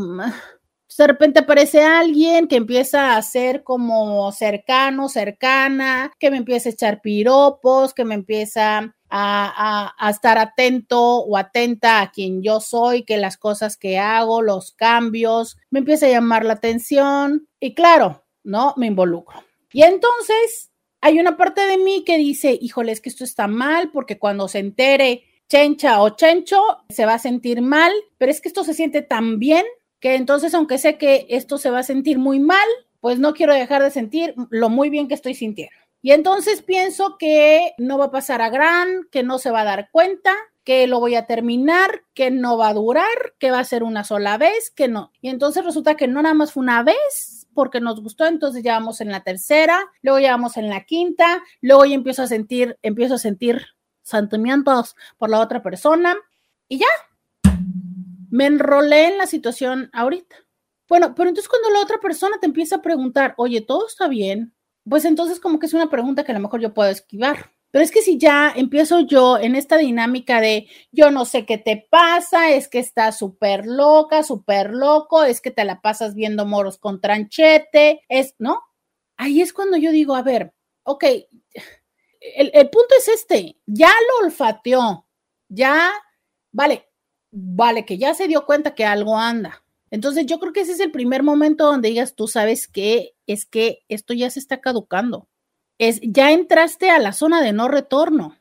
de repente aparece alguien que empieza a ser como cercano, cercana, que me empieza a echar piropos, que me empieza a, a, estar atento o atenta a quien yo soy, que las cosas que hago, los cambios, me empieza a llamar la atención y claro, ¿no? Me involucro. Y entonces hay una parte de mí que dice, híjole, es que esto está mal porque cuando se entere Chencha o Chencho se va a sentir mal, pero es que esto se siente tan bien que entonces, aunque sé que esto se va a sentir muy mal, pues no quiero dejar de sentir lo muy bien que estoy sintiendo. Y entonces pienso que no va a pasar a gran, que no se va a dar cuenta, que lo voy a terminar, que no va a durar, que va a ser una sola vez, que no. Y entonces resulta que no nada más fue una vez porque nos gustó, entonces ya vamos en la tercera, luego ya vamos en la quinta, luego ya empiezo a sentir, empiezo a sentir sentimientos por la otra persona y ya, me enrolé en la situación ahorita. Bueno, pero entonces cuando la otra persona te empieza a preguntar, oye, ¿todo está bien? Pues entonces como que es una pregunta que a lo mejor yo puedo esquivar. Pero es que si ya empiezo yo en esta dinámica de yo no sé qué te pasa, es que estás súper loca, súper loco, es que te la pasas viendo moros con tranchete, es, ¿no? Ahí es cuando yo digo, a ver, ok, el, el punto es este, ya lo olfateó, ya, vale, vale, que ya se dio cuenta que algo anda. Entonces yo creo que ese es el primer momento donde digas, tú sabes que es que esto ya se está caducando. Es, ya entraste a la zona de no retorno.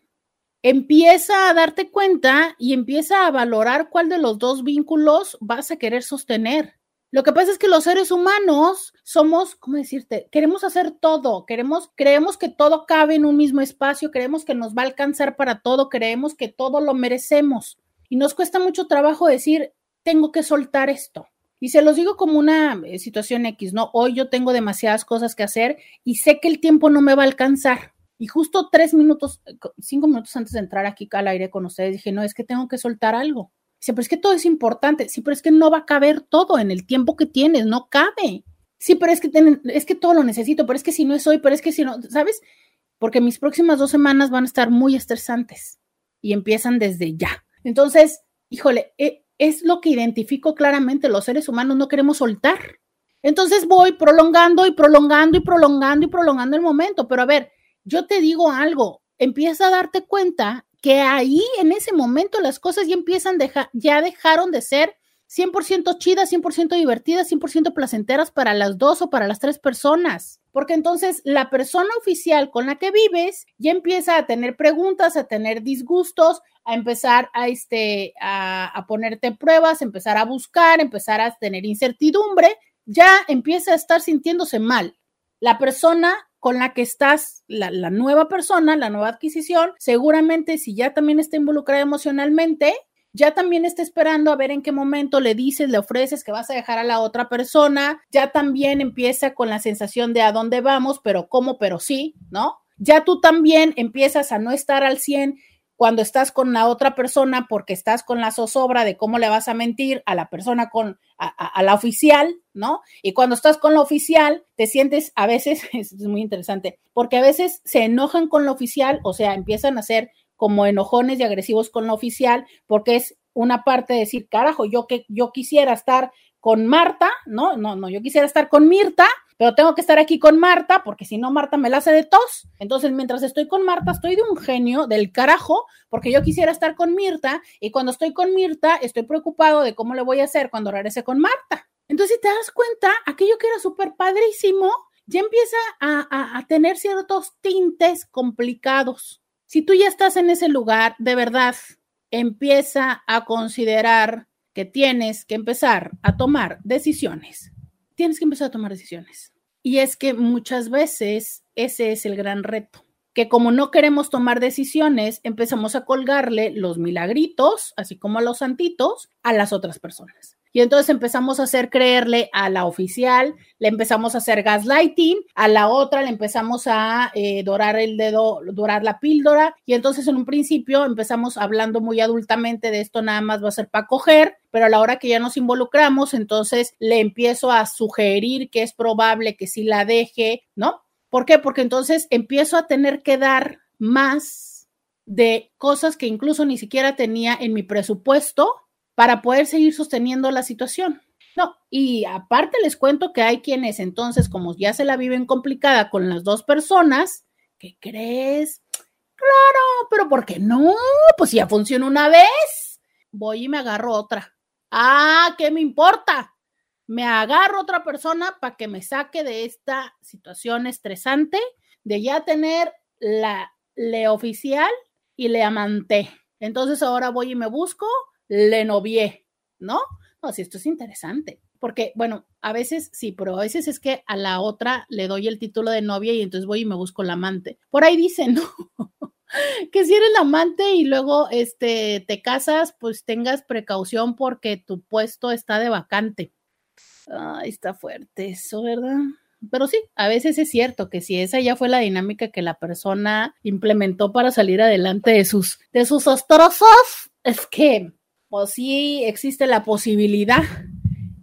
Empieza a darte cuenta y empieza a valorar cuál de los dos vínculos vas a querer sostener. Lo que pasa es que los seres humanos somos, ¿cómo decirte? Queremos hacer todo, queremos, creemos que todo cabe en un mismo espacio, creemos que nos va a alcanzar para todo, creemos que todo lo merecemos. Y nos cuesta mucho trabajo decir, tengo que soltar esto. Y se los digo como una eh, situación X, ¿no? Hoy yo tengo demasiadas cosas que hacer y sé que el tiempo no me va a alcanzar. Y justo tres minutos, eh, cinco minutos antes de entrar aquí al aire con ustedes, dije, no, es que tengo que soltar algo. Dice, pero es que todo es importante. Sí, pero es que no va a caber todo en el tiempo que tienes, no cabe. Sí, pero es que, es que todo lo necesito, pero es que si no es hoy, pero es que si no, ¿sabes? Porque mis próximas dos semanas van a estar muy estresantes y empiezan desde ya. Entonces, híjole, e, es lo que identifico claramente, los seres humanos no queremos soltar. Entonces voy prolongando y prolongando y prolongando y prolongando el momento, pero a ver, yo te digo algo, empieza a darte cuenta que ahí en ese momento las cosas ya empiezan, ya dejaron de ser 100% chidas, 100% divertidas, 100% placenteras para las dos o para las tres personas. Porque entonces la persona oficial con la que vives ya empieza a tener preguntas, a tener disgustos, a empezar a, este, a, ponerte pruebas, empezar a buscar, empezar a tener incertidumbre, ya empieza a estar sintiéndose mal. La persona con la que estás, la, nueva persona, la nueva adquisición, seguramente si ya también está involucrada emocionalmente, ya también está esperando a ver en qué momento le dices, le ofreces que vas a dejar a la otra persona, ya también empieza con la sensación de a dónde vamos, pero cómo, pero sí, ¿no? Ya tú también empiezas a no estar al 100 cuando estás con la otra persona porque estás con la zozobra de cómo le vas a mentir a la persona con, a, a, la oficial, ¿no? Y cuando estás con la oficial, te sientes a veces, (laughs) es muy interesante, porque a veces se enojan con la oficial, o sea, empiezan a ser como enojones y agresivos con la oficial, porque es una parte de decir, carajo, yo que yo quisiera estar con Marta, ¿no? No, no, yo quisiera estar con Mirta, pero tengo que estar aquí con Marta, porque si no, Marta me la hace de tos. Entonces, mientras estoy con Marta, estoy de un genio del carajo, porque yo quisiera estar con Mirta, y cuando estoy con Mirta, estoy preocupado de cómo le voy a hacer cuando regrese con Marta. Entonces, si te das cuenta, aquello que era súper padrísimo, ya empieza a, a, a tener ciertos tintes complicados. Si tú ya estás en ese lugar, de verdad, empieza a considerar que tienes que empezar a tomar decisiones. Tienes que empezar a tomar decisiones. Y es que muchas veces ese es el gran reto, que como no queremos tomar decisiones, empezamos a colgarle los milagritos, así como a los santitos, a las otras personas. Y entonces empezamos a hacer creerle a la oficial, le empezamos a hacer gaslighting, a la otra le empezamos a eh, dorar el dedo, dorar la píldora. Y entonces en un principio empezamos hablando muy adultamente de esto nada más va a ser para coger, pero a la hora que ya nos involucramos, entonces le empiezo a sugerir que es probable que sí la deje, ¿no? ¿Por qué? Porque entonces empiezo a tener que dar más de cosas que incluso ni siquiera tenía en mi presupuesto para poder seguir sosteniendo la situación. No, y aparte les cuento que hay quienes entonces, como ya se la viven complicada con las dos personas, ¿qué crees? Claro, pero ¿por qué no? Pues ya funciona una vez. Voy y me agarro otra. Ah, ¿qué me importa? Me agarro otra persona para que me saque de esta situación estresante de ya tener la le oficial y le amanté. Entonces ahora voy y me busco le novié, ¿no? No, si esto es interesante, porque bueno, a veces sí, pero a veces es que a la otra le doy el título de novia y entonces voy y me busco la amante. Por ahí dicen, ¿no? (laughs) que si eres la amante y luego este te casas, pues tengas precaución porque tu puesto está de vacante. Ay, está fuerte eso, ¿verdad? Pero sí, a veces es cierto que si esa ya fue la dinámica que la persona implementó para salir adelante de sus, de sus es que o si existe la posibilidad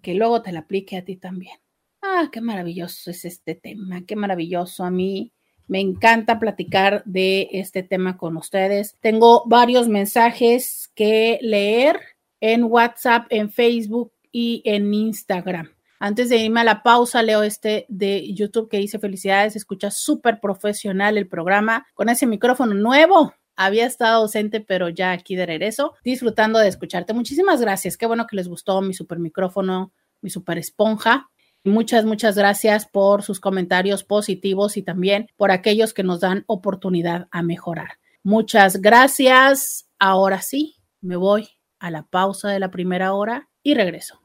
que luego te la aplique a ti también. Ah, qué maravilloso es este tema, qué maravilloso a mí. Me encanta platicar de este tema con ustedes. Tengo varios mensajes que leer en WhatsApp, en Facebook y en Instagram. Antes de irme a la pausa, leo este de YouTube que dice felicidades, escucha súper profesional el programa con ese micrófono nuevo había estado ausente, pero ya aquí de regreso, disfrutando de escucharte. Muchísimas gracias. Qué bueno que les gustó mi super micrófono, mi super esponja. Muchas, muchas gracias por sus comentarios positivos y también por aquellos que nos dan oportunidad a mejorar. Muchas gracias. Ahora sí, me voy a la pausa de la primera hora y regreso.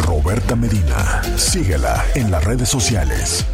Roberta Medina, síguela en las redes sociales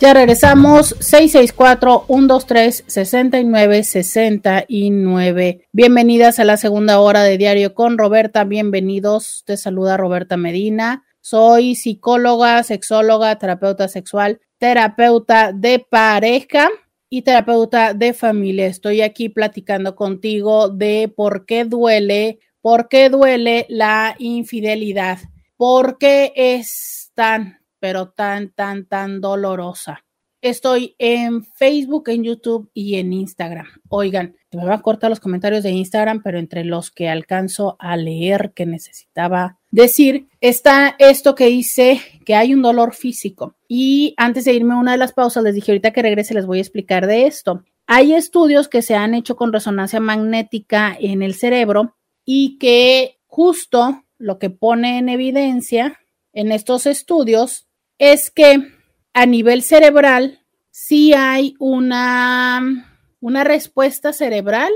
ya regresamos 664-123-6969. Bienvenidas a la segunda hora de Diario con Roberta. Bienvenidos. Te saluda Roberta Medina. Soy psicóloga, sexóloga, terapeuta sexual, terapeuta de pareja y terapeuta de familia. Estoy aquí platicando contigo de por qué duele ¿Por qué duele la infidelidad? ¿Por qué es tan, pero tan, tan, tan dolorosa? Estoy en Facebook, en YouTube y en Instagram. Oigan, me va a cortar los comentarios de Instagram, pero entre los que alcanzo a leer que necesitaba decir, está esto que dice que hay un dolor físico. Y antes de irme a una de las pausas, les dije ahorita que regrese les voy a explicar de esto. Hay estudios que se han hecho con resonancia magnética en el cerebro y que justo lo que pone en evidencia en estos estudios es que a nivel cerebral sí hay una, una respuesta cerebral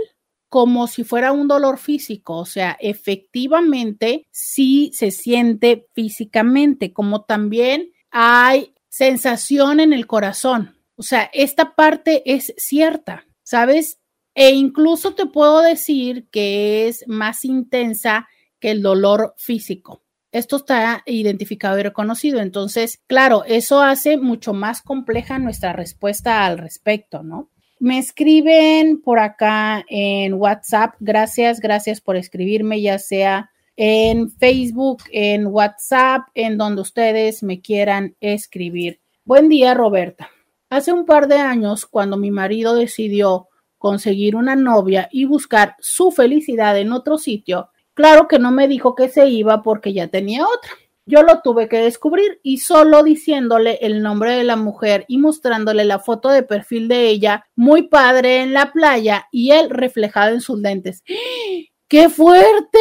como si fuera un dolor físico, o sea, efectivamente sí se siente físicamente, como también hay sensación en el corazón. O sea, esta parte es cierta, ¿sabes? E incluso te puedo decir que es más intensa que el dolor físico. Esto está identificado y reconocido. Entonces, claro, eso hace mucho más compleja nuestra respuesta al respecto, ¿no? Me escriben por acá en WhatsApp. Gracias, gracias por escribirme, ya sea en Facebook, en WhatsApp, en donde ustedes me quieran escribir. Buen día, Roberta. Hace un par de años, cuando mi marido decidió conseguir una novia y buscar su felicidad en otro sitio, Claro que no me dijo que se iba porque ya tenía otra. Yo lo tuve que descubrir y solo diciéndole el nombre de la mujer y mostrándole la foto de perfil de ella, muy padre en la playa y él reflejado en sus lentes. (gasps) ¡Qué fuerte!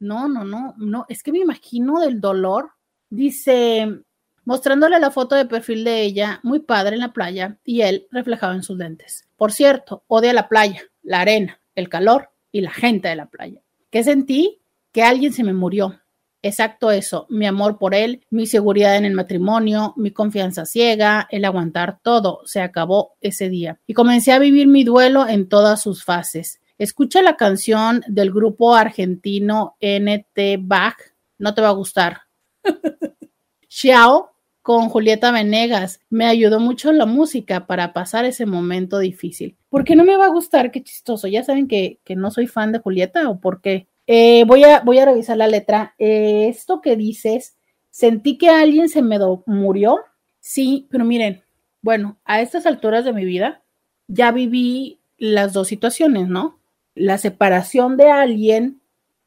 No, no, no, no, es que me imagino del dolor. Dice, mostrándole la foto de perfil de ella, muy padre en la playa y él reflejado en sus lentes. Por cierto, odia la playa, la arena, el calor y la gente de la playa. ¿Qué sentí? Que alguien se me murió. Exacto eso, mi amor por él, mi seguridad en el matrimonio, mi confianza ciega, el aguantar todo, se acabó ese día. Y comencé a vivir mi duelo en todas sus fases. Escucha la canción del grupo argentino NT Bach, no te va a gustar. (laughs) Xiao con Julieta Venegas. Me ayudó mucho la música para pasar ese momento difícil. ¿Por qué no me va a gustar? Qué chistoso. Ya saben que, no soy fan de Julieta o por qué. Eh, voy, a, voy a revisar la letra. Eh, esto que dices, sentí que alguien se me murió. Sí, pero miren, bueno, a estas alturas de mi vida ya viví las dos situaciones, ¿no? La separación de alguien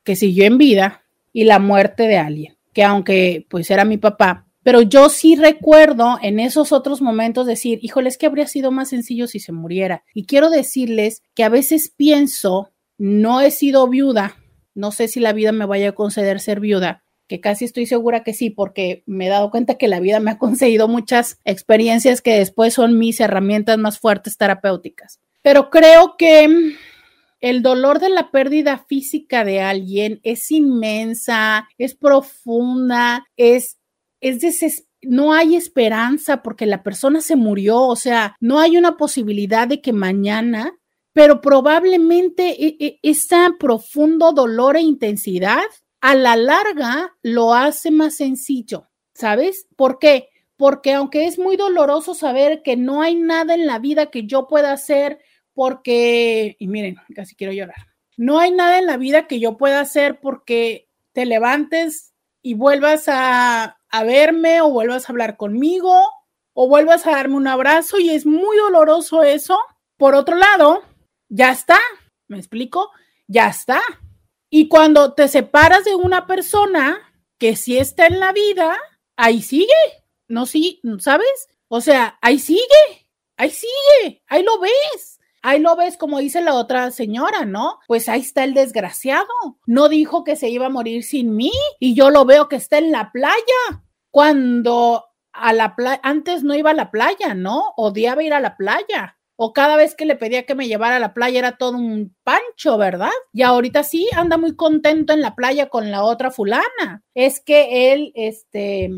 que siguió en vida y la muerte de alguien, que aunque pues era mi papá, pero yo sí recuerdo en esos otros momentos decir, híjole, es que habría sido más sencillo si se muriera. Y quiero decirles que a veces pienso, no he sido viuda, no sé si la vida me vaya a conceder ser viuda, que casi estoy segura que sí, porque me he dado cuenta que la vida me ha (laughs) concedido muchas experiencias que después son mis herramientas más fuertes terapéuticas. Pero creo que el dolor de la pérdida física de alguien es inmensa, es profunda, es es no hay esperanza porque la persona se murió, o sea, no hay una posibilidad de que mañana, pero probablemente e, e, ese profundo dolor e intensidad a la larga lo hace más sencillo, ¿sabes? ¿Por qué? Porque aunque es muy doloroso saber que no hay nada en la vida que yo pueda hacer porque, y miren, casi quiero llorar, no hay nada en la vida que yo pueda hacer porque te levantes y vuelvas a, verme o vuelvas a hablar conmigo o vuelvas a darme un abrazo y es muy doloroso eso. Por otro lado, ya está, ¿me explico? Ya está. Y cuando te separas de una persona que sí está en la vida, ahí sigue, ¿no? Sí, ¿sabes? O sea, ahí sigue, ahí sigue, ahí lo ves. Ahí lo ves como dice la otra señora, ¿no? Pues ahí está el desgraciado. No dijo que se iba a morir sin mí y yo lo veo que está en la playa. Cuando a la playa, antes no iba a la playa, ¿no? Odiaba ir a la playa. O cada vez que le pedía que me llevara a la playa era todo un pancho, ¿verdad? Y ahorita sí anda muy contento en la playa con la otra fulana. Es que él, este,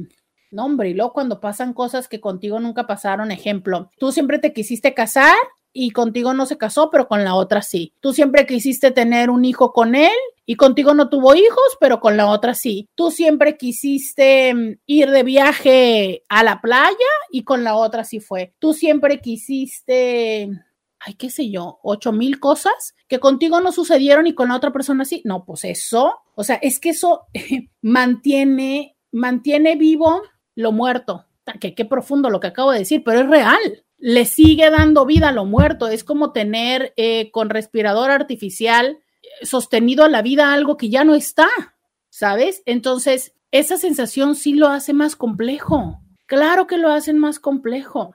no, hombre, y luego cuando pasan cosas que contigo nunca pasaron, ejemplo, tú siempre te quisiste casar y contigo no se casó, pero con la otra sí. Tú siempre quisiste tener un hijo con él y contigo no tuvo hijos, pero con la otra sí. Tú siempre quisiste mm, ir de viaje a la playa y con la otra sí fue. Tú siempre quisiste ay, qué sé yo, ocho mil cosas que contigo no sucedieron y con la otra persona sí. No, pues eso, o sea, es que eso (laughs) mantiene, mantiene vivo lo muerto. Que qué profundo lo que acabo de decir, pero es real. Le sigue dando vida a lo muerto. Es como tener eh, con respirador artificial eh, sostenido a la vida algo que ya no está, ¿sabes? Entonces, esa sensación sí lo hace más complejo. Claro que lo hacen más complejo.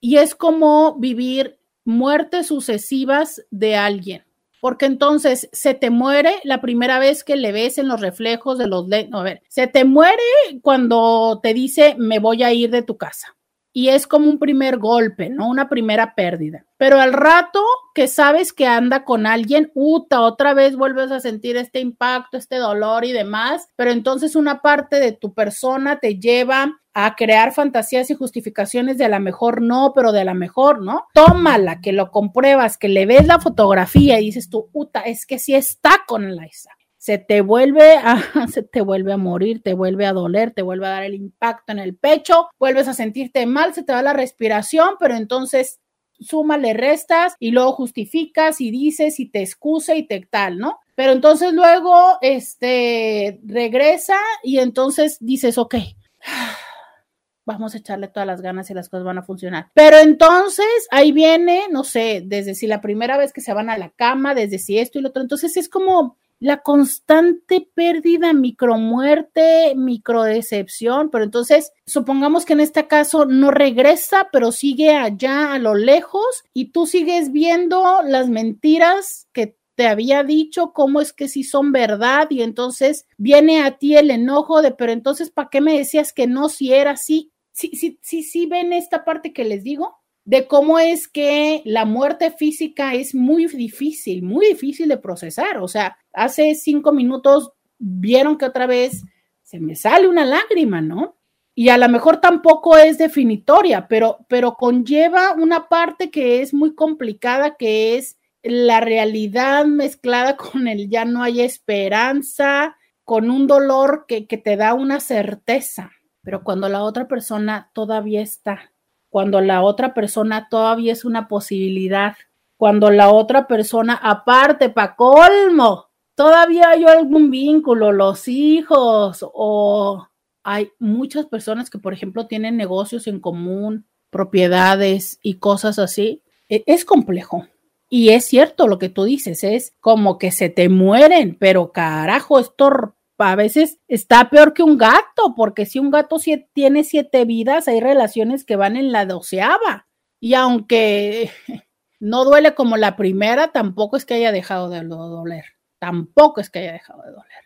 Y es como vivir muertes sucesivas de alguien, porque entonces se te muere la primera vez que le ves en los reflejos de los... No, a ver, se te muere cuando te dice me voy a ir de tu casa y es como un primer golpe, ¿no? Una primera pérdida. Pero al rato que sabes que anda con alguien, uta, otra vez vuelves a sentir este impacto, este dolor y demás, pero entonces una parte de tu persona te lleva a crear fantasías y justificaciones de la mejor no, pero de la mejor, ¿no? Tómala, que lo compruebas, que le ves la fotografía y dices tú, uta, es que sí está con Laisa se te vuelve a, (laughs) se te vuelve a morir, te vuelve a doler, te vuelve a dar el impacto en el pecho, vuelves a sentirte mal, se te va la respiración, pero entonces súmale restas y luego justificas y dices y te excusa y te tal, ¿no? Pero entonces luego, este, regresa y entonces dices, ok, (sighs) vamos a echarle todas las ganas y las cosas van a funcionar. Pero entonces ahí viene, no sé, desde si la primera vez que se van a la cama, desde si esto y lo otro, entonces es como la constante pérdida, micromuerte, microdecepción, pero entonces supongamos que en este caso no regresa, pero sigue allá a lo lejos y tú sigues viendo las mentiras que te había dicho, cómo es que sí son verdad y entonces viene a ti el enojo de, pero entonces, ¿para qué me decías que no si era así? Sí, sí, sí, sí, ven esta parte que les digo de cómo es que la muerte física es muy difícil, muy difícil de procesar. O sea, hace cinco minutos vieron que otra vez se me sale una lágrima, ¿no? Y a lo mejor tampoco es definitoria, pero, pero conlleva una parte que es muy complicada, que es la realidad mezclada (laughs) con el ya no hay esperanza, con un dolor que, que te da una certeza. Pero cuando la otra persona todavía está, cuando la otra persona todavía es una posibilidad, cuando la otra persona, aparte, para colmo, todavía hay algún vínculo, los hijos o hay muchas personas que, por ejemplo, tienen negocios en común, propiedades y cosas así. E, es complejo. Y es cierto lo que tú dices, es como que se te mueren, pero carajo, esto a veces está peor que un gato, porque si un gato tiene siete vidas, hay relaciones que van en la doceava. Y aunque (laughs) no duele como la primera, tampoco es que haya dejado de doler. Tampoco es que haya dejado de doler.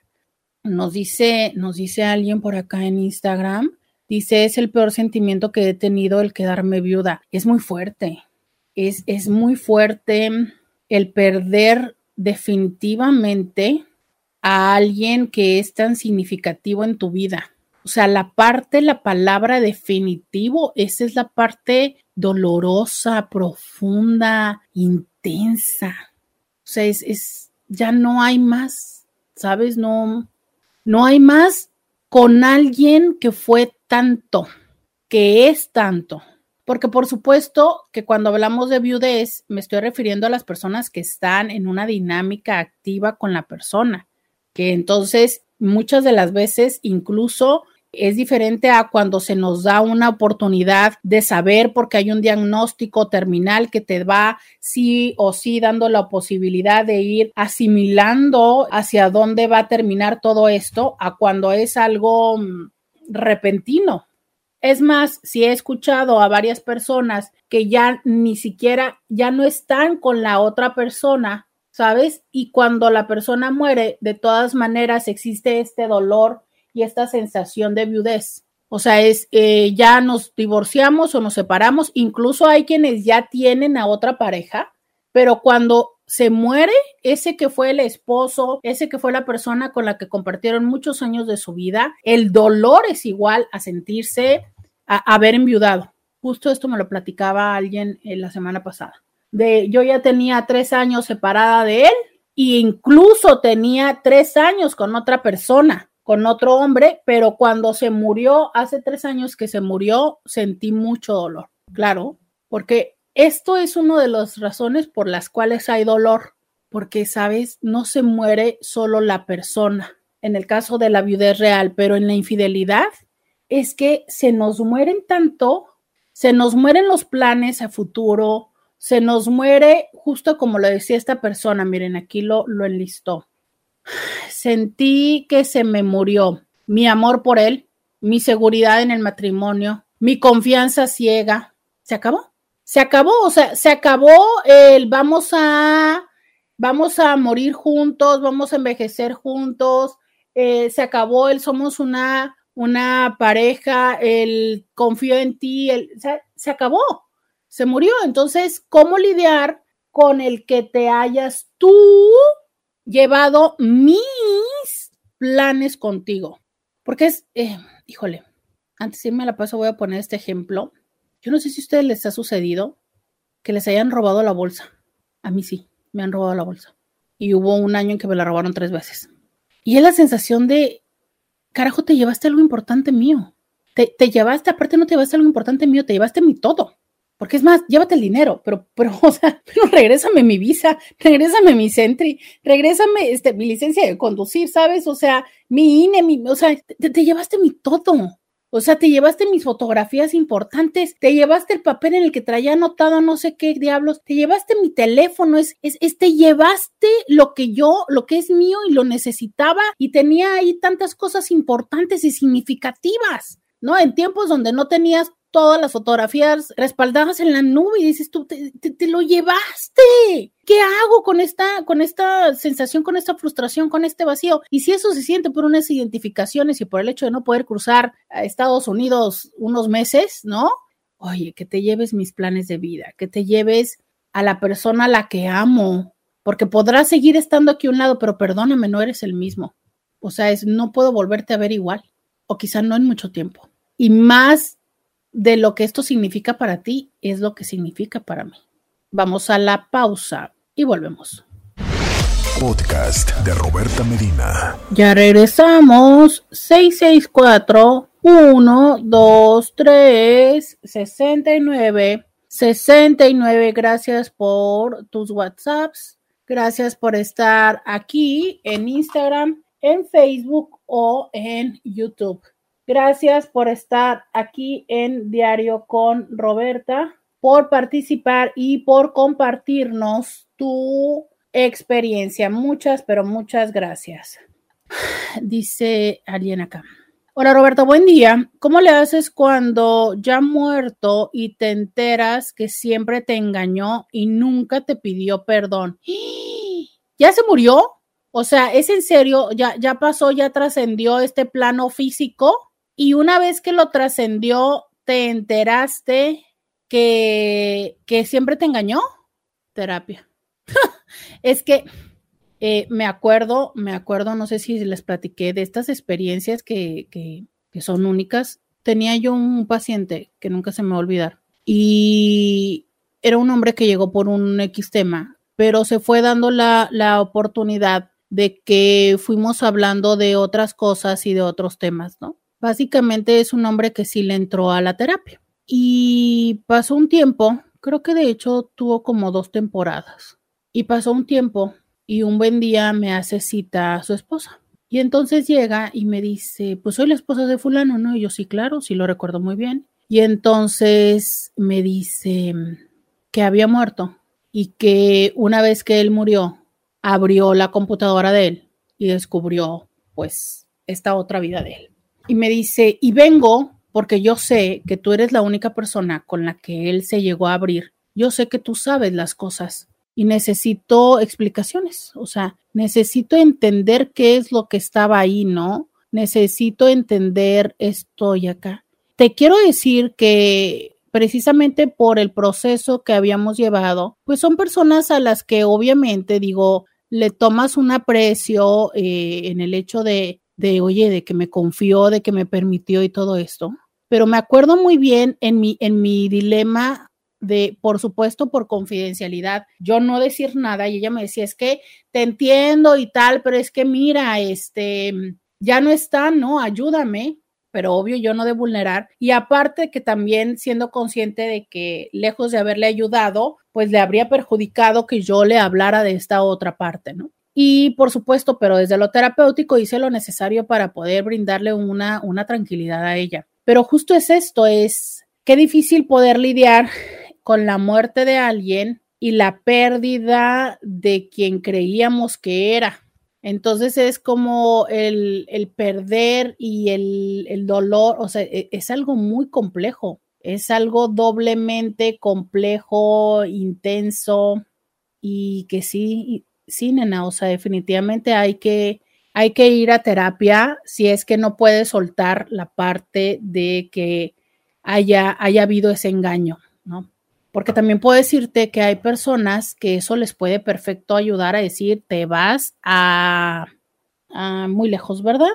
Nos dice, nos dice alguien por acá en Instagram, dice, es el peor sentimiento que he tenido el quedarme viuda. Es muy fuerte. Es, es muy fuerte el perder definitivamente a alguien que es tan significativo en tu vida. O sea, la parte, la palabra definitivo, esa es la parte dolorosa, profunda, intensa. O sea, es, es ya no hay más, ¿sabes? No, no hay más con alguien que fue tanto, que es tanto. Porque por supuesto que cuando hablamos de viudez, me estoy refiriendo a las personas que están en una dinámica activa con la persona entonces muchas de las veces incluso es diferente a cuando se nos da una oportunidad de saber porque hay un diagnóstico terminal que te va sí o sí dando la posibilidad de ir asimilando hacia dónde va a terminar todo esto a cuando es algo mm, repentino. Es más, si he escuchado a varias personas que ya ni siquiera ya no están con la otra persona ¿sabes? Y cuando la persona muere, de todas maneras existe este dolor y esta sensación de viudez. O sea, es eh, ya nos divorciamos o nos separamos, incluso hay quienes ya tienen a otra pareja, pero cuando se muere ese que fue el esposo, ese que fue la persona con la que compartieron muchos años de su vida, el dolor es igual a sentirse, a haber enviudado. Justo esto me lo platicaba alguien en eh, la semana pasada de yo ya tenía tres años separada de él e incluso tenía tres años con otra persona, con otro hombre, pero cuando se murió, hace tres años que se murió, sentí mucho dolor, claro, porque esto es una de las razones por las cuales hay dolor, porque, sabes, no se muere solo la persona, en el caso de la viudez real, pero en la infidelidad es que se nos mueren tanto, se nos mueren los planes a futuro, se nos muere, justo como lo decía esta persona, miren, aquí lo, lo enlistó. Sentí que se me murió mi amor por él, mi seguridad en el matrimonio, mi confianza ciega. ¿Se acabó? Se acabó, o sea, se acabó el vamos a, vamos a morir juntos, vamos a envejecer juntos, eh, se acabó el somos una, una pareja, el confío en ti, el, se acabó, se murió. Entonces, ¿cómo lidiar con el que te hayas tú llevado mis planes contigo? Porque es, eh, híjole, antes de irme a la paso voy a poner este ejemplo. Yo no sé si a ustedes les ha sucedido que les hayan robado la bolsa. A mí sí, me han robado la bolsa. Y hubo un año en que me la robaron tres veces. Y es la sensación de, carajo, te llevaste algo importante mío. Te, te llevaste, aparte no te llevaste algo importante mío, te llevaste mi todo. Porque es más, llévate el dinero, pero, pero, (laughs) o sea, pero regrésame mi visa, regrésame mi Sentry, regrésame este, mi licencia de conducir, ¿sabes? O sea, mi INE, mi, o sea, te, te, llevaste mi todo. O sea, te llevaste mis fotografías importantes, te llevaste el papel en el que traía anotado no sé qué diablos, te llevaste mi teléfono, es, es, es, te llevaste lo que yo, lo que es mío y lo necesitaba y tenía ahí tantas cosas importantes y significativas. ¿no? En tiempos donde no tenías todas las fotografías respaldadas en la nube y dices tú, te, lo llevaste. ¿Qué hago con esta, con esta sensación, con esta frustración, con este vacío? Y si eso se siente por unas identificaciones y por el hecho de no poder cruzar a Estados Unidos unos meses, ¿no? Oye, que te lleves mis planes de vida, que te lleves a la persona a la que amo, porque podrás seguir estando aquí a un lado, pero perdóname, no eres el mismo. O sea, es, no puedo volverte a ver igual, o quizá no en mucho tiempo. Y más de lo que esto significa para ti es lo que significa para mí. Vamos a la pausa y volvemos. Podcast de Roberta Medina. Ya regresamos. 664 123 69 69. Gracias por tus WhatsApps. Gracias por estar aquí en Instagram, en Facebook o en YouTube. Gracias por estar aquí en Diario con Roberta, por participar y por compartirnos tu experiencia. Muchas, pero muchas gracias. (sighs) Dice alguien acá. Hola Roberta, buen día. ¿Cómo le haces cuando ya muerto y te enteras que siempre te engañó y nunca te pidió perdón? (gasps) ¿Ya se murió? O sea, ¿es en serio? ¿Ya, ya pasó, ya trascendió este plano físico? Y una vez que lo trascendió, ¿te enteraste que, que siempre te engañó? Terapia. (laughs) es que eh, me acuerdo, me acuerdo, no sé si les platiqué de estas experiencias que, que, son únicas. Tenía yo un paciente que nunca se me va a olvidar y era un hombre que llegó por un X tema, pero se fue dando la, la oportunidad de que fuimos hablando de otras cosas y de otros temas, ¿no? Básicamente es un hombre que sí le entró a la terapia. Y pasó un tiempo, creo que de hecho tuvo como dos temporadas. Y pasó un tiempo y un buen día me hace cita a su esposa. Y entonces llega y me dice, pues soy la esposa de fulano, ¿no? Y yo sí, claro, sí lo recuerdo muy bien. Y entonces me dice que había muerto y que una vez que él murió, abrió la computadora de él y descubrió pues esta otra vida de él y me dice, y vengo porque yo sé que tú eres la única persona con la que él se llegó a abrir. Yo sé que tú sabes las cosas y necesito explicaciones, o sea, necesito entender qué es lo que estaba ahí, ¿no? Necesito entender esto y acá. Te quiero decir que precisamente por el proceso que habíamos llevado, pues son personas a las que obviamente digo, le tomas un aprecio eh, en el hecho de de, oye, de que me confió, de que me permitió y todo esto. Pero me acuerdo muy bien en mi, en mi dilema de, por supuesto, por confidencialidad, yo no decir nada y ella me decía, es que te entiendo y tal, pero es que mira, este, ya no está, ¿no? Ayúdame. pero obvio yo no de vulnerar. Y aparte que también siendo consciente de que lejos de haberle ayudado, pues le habría perjudicado que yo le hablara de esta otra parte, ¿no? Y por supuesto, pero desde lo terapéutico hice lo necesario para poder brindarle una, una tranquilidad a ella. Pero justo es esto, es qué difícil poder lidiar con la muerte de alguien y la pérdida de quien creíamos que era. Entonces es como el, perder y el, el, dolor, o sea, e, es algo muy complejo, es algo doblemente complejo, intenso y que sí, sí, nena, o sea, definitivamente hay que, hay que ir a terapia si es que no puedes soltar la parte de que haya, haya habido ese engaño, ¿no? Porque también puedo decirte que hay personas que eso les puede perfecto ayudar a decir, te vas a, muy lejos, ¿verdad?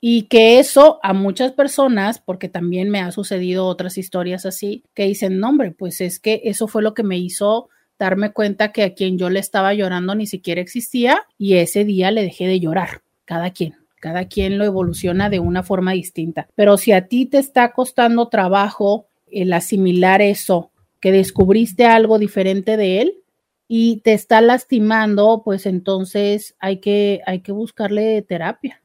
Y que eso a muchas personas, porque también me ha sucedido otras historias así, que dicen, no, hombre, pues es que eso fue lo que me hizo darme cuenta que a quien yo le estaba llorando ni siquiera existía y ese día le dejé de llorar. Cada quien, cada quien lo evoluciona de una forma distinta. Pero si a ti te está costando trabajo el asimilar eso, que descubriste algo diferente de él y te está lastimando, pues entonces hay que, hay que buscarle terapia.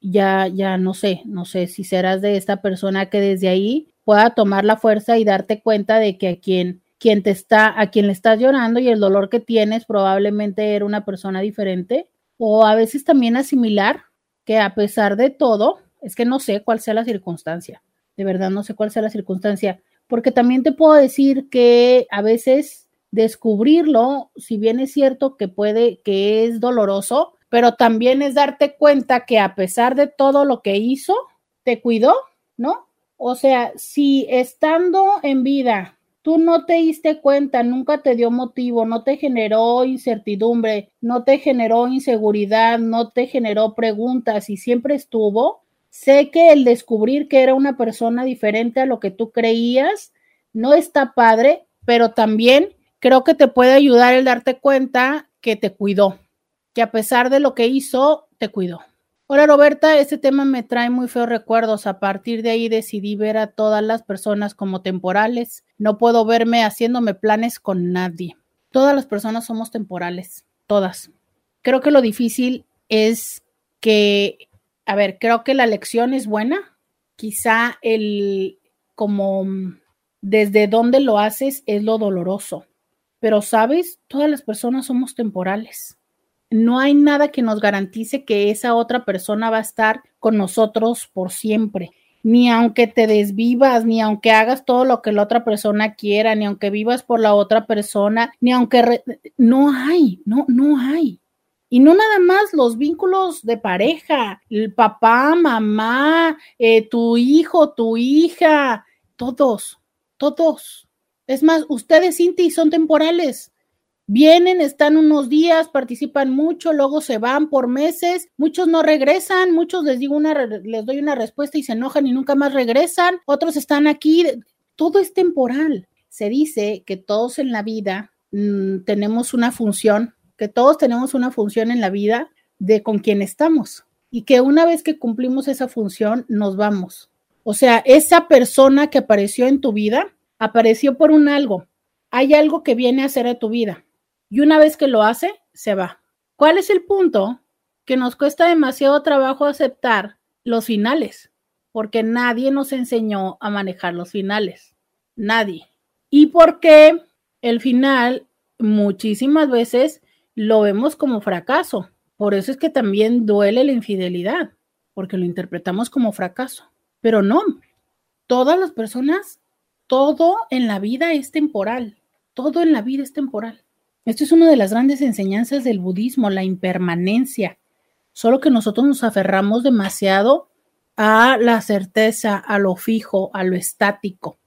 Ya, ya no sé, no sé si serás de esta persona que desde ahí pueda tomar la fuerza y darte cuenta de que a quien, quien te está, a quien le estás llorando y el dolor que tienes probablemente era una persona diferente o a veces también asimilar que a pesar de todo, es que no sé cuál sea la circunstancia, de verdad no sé cuál sea la circunstancia, porque también te puedo decir que a veces descubrirlo, si bien es cierto que puede, que es doloroso, pero también es darte cuenta que a pesar de todo lo que hizo, te cuidó, ¿no? O sea, si estando en vida tú no te diste cuenta, nunca te dio motivo, no te generó incertidumbre, no te generó inseguridad, no te generó preguntas y siempre estuvo, Sé que el descubrir que era una persona diferente a lo que tú creías no está padre, pero también creo que te puede ayudar el darte cuenta que te cuidó, que a pesar de lo que hizo, te cuidó. Hola Roberta, este tema me trae muy feos recuerdos. A partir de ahí decidí ver a todas las personas como temporales. No puedo verme haciéndome planes con nadie. Todas las personas somos temporales, todas. Creo que lo difícil es que a ver, creo que la lección es buena. Quizá el como desde dónde lo haces es lo doloroso. Pero sabes, todas las personas somos temporales. No hay nada que nos garantice que esa otra persona va a estar con nosotros por siempre. Ni aunque te desvivas, ni aunque hagas todo lo que la otra persona quiera, ni aunque vivas por la otra persona, ni aunque no hay, no, no hay. Y no nada más los vínculos de pareja, el papá, mamá, eh, tu hijo, tu hija, todos, todos. Es más, ustedes, Cinti, son temporales. Vienen, están unos días, participan mucho, luego se van por meses, muchos no regresan, muchos les digo una, les doy una respuesta y se enojan y nunca más regresan, otros están aquí, todo es temporal. Se dice que todos en la vida mm, tenemos una función que todos tenemos una función en la vida de con quien estamos y que una vez que cumplimos esa función nos vamos. O sea, esa persona que apareció en tu vida apareció por un algo. Hay algo que viene a hacer a tu vida y una vez que lo hace, se va. ¿Cuál es el punto? Que nos cuesta demasiado trabajo aceptar los finales, porque nadie nos enseñó a manejar los finales. Nadie. Y porque el final muchísimas veces lo vemos como fracaso. Por eso es que también duele la infidelidad, porque lo interpretamos como fracaso. Pero no, todas las personas, todo en la vida es temporal, todo en la vida es temporal. Esto es una de las grandes enseñanzas del budismo, la impermanencia. Solo que nosotros nos aferramos demasiado a la certeza, a lo fijo, a lo estático.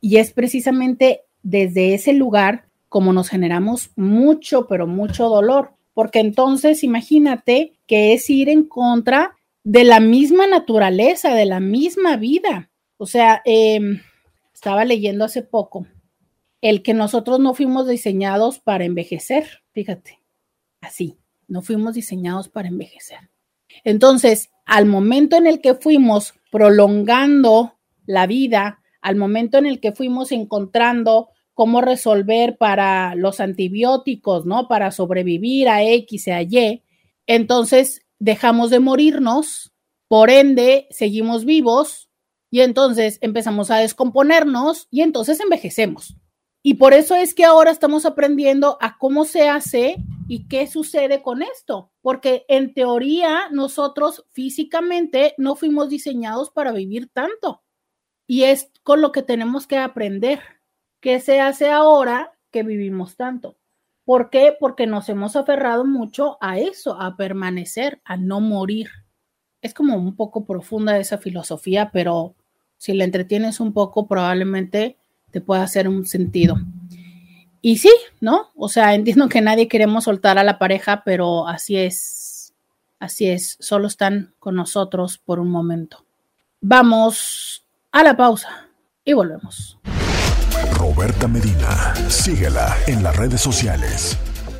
Y es precisamente desde ese lugar como nos generamos mucho, pero mucho dolor, porque entonces imagínate que es ir en contra de la misma naturaleza, de la misma vida. O sea, em, estaba leyendo hace poco el que nosotros no fuimos diseñados para envejecer, fíjate, así, no fuimos diseñados para envejecer. Entonces, al momento en el que fuimos prolongando la vida al momento en el que fuimos encontrando cómo resolver para los antibióticos, ¿no? Para sobrevivir a X y a Y, entonces dejamos de morirnos, por ende seguimos vivos y entonces empezamos a descomponernos y entonces envejecemos. Y por eso es que ahora estamos aprendiendo a cómo se hace y qué sucede con esto, porque en teoría nosotros físicamente no fuimos diseñados para vivir tanto. Y es con lo que tenemos que aprender. ¿Qué se hace ahora que vivimos tanto? ¿Por qué? Porque nos hemos aferrado mucho a eso, a permanecer, a no morir. Es como un poco profunda esa filosofía, pero si la entretienes un poco, probablemente te pueda hacer un sentido. Y sí, ¿no? O sea, (laughs) entiendo que nadie queremos soltar a la pareja, pero así es, así es, solo están con nosotros por un momento. Vamos a la pausa y volvemos. Roberta Medina, síguela en las redes sociales.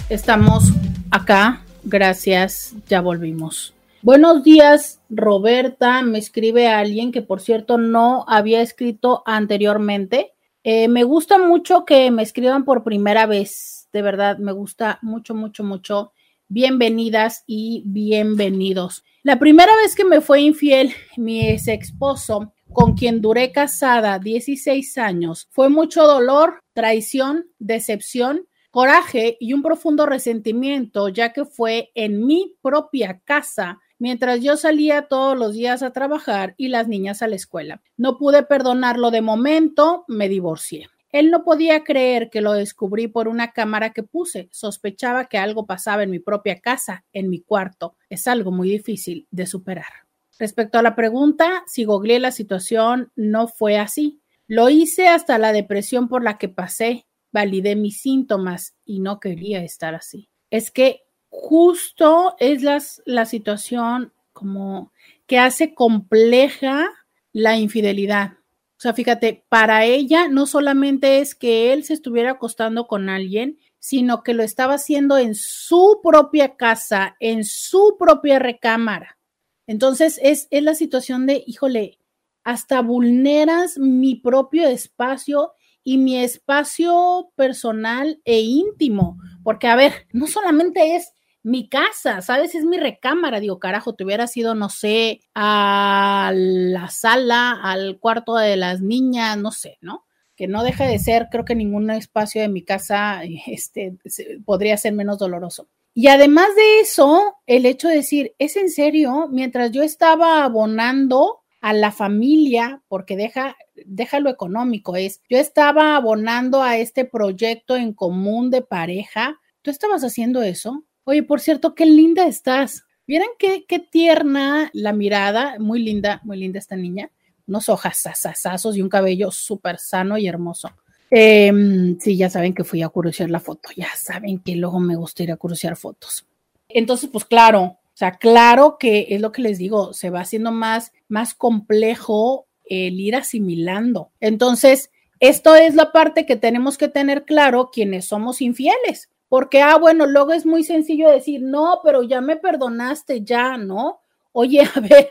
Estamos acá, gracias, ya volvimos. Buenos días, Roberta. Me escribe alguien que, por cierto, no había escrito anteriormente. Eh, me gusta mucho que me escriban por primera vez. De verdad, me gusta mucho, mucho, mucho. Bienvenidas y bienvenidos. La primera vez que me fue infiel mi ex esposo, con quien duré casada 16 años, fue mucho dolor, traición, decepción coraje y un profundo resentimiento, ya que fue en mi propia casa mientras yo salía todos los días a trabajar y las niñas a la escuela. No pude perdonarlo de momento, me divorcié. Él no podía creer que lo descubrí por una cámara que puse. Sospechaba que algo pasaba en mi propia casa, en mi cuarto. Es algo muy difícil de superar. Respecto a la pregunta, si googleé la situación, no fue así. Lo hice hasta la depresión por la que pasé. Validé mis síntomas y no quería estar así. Es que justo es la situación como que hace compleja la infidelidad. O sea, fíjate, para ella no solamente es que él se estuviera acostando con alguien, sino que lo estaba haciendo en su propia casa, en su propia recámara. Entonces es, es la situación de, híjole, hasta vulneras mi propio espacio y mi espacio personal e íntimo, porque a ver, no solamente es mi casa, ¿sabes? Es mi recámara. Digo, carajo, te hubiera sido, no sé, a la sala, al cuarto de las niñas, no sé, ¿no? Que no deja de ser, creo que ningún espacio de mi casa (laughs) este, podría ser menos doloroso. Y además de eso, el hecho de decir, es en serio, mientras yo estaba abonando a la familia, porque deja, deja lo económico, es, yo estaba abonando a este proyecto en común de pareja, ¿tú estabas haciendo eso? Oye, por cierto, qué linda estás. ¿Vieron qué, qué tierna la mirada? Muy linda, muy linda esta niña. Unos ojos sasasazos y un cabello súper sano y hermoso. Em, sí, ya saben que fui a curiosear la foto. Ya saben que luego me gusta ir a curiosear fotos. Entonces, pues claro, o sea, claro que es lo que les digo, se va haciendo más, más complejo el ir asimilando. Entonces, esto es la parte que tenemos que tener claro quienes somos infieles. Porque, ah, bueno, luego es muy sencillo decir, no, pero ya me perdonaste, ya, ¿no? Oye, (laughs) a ver,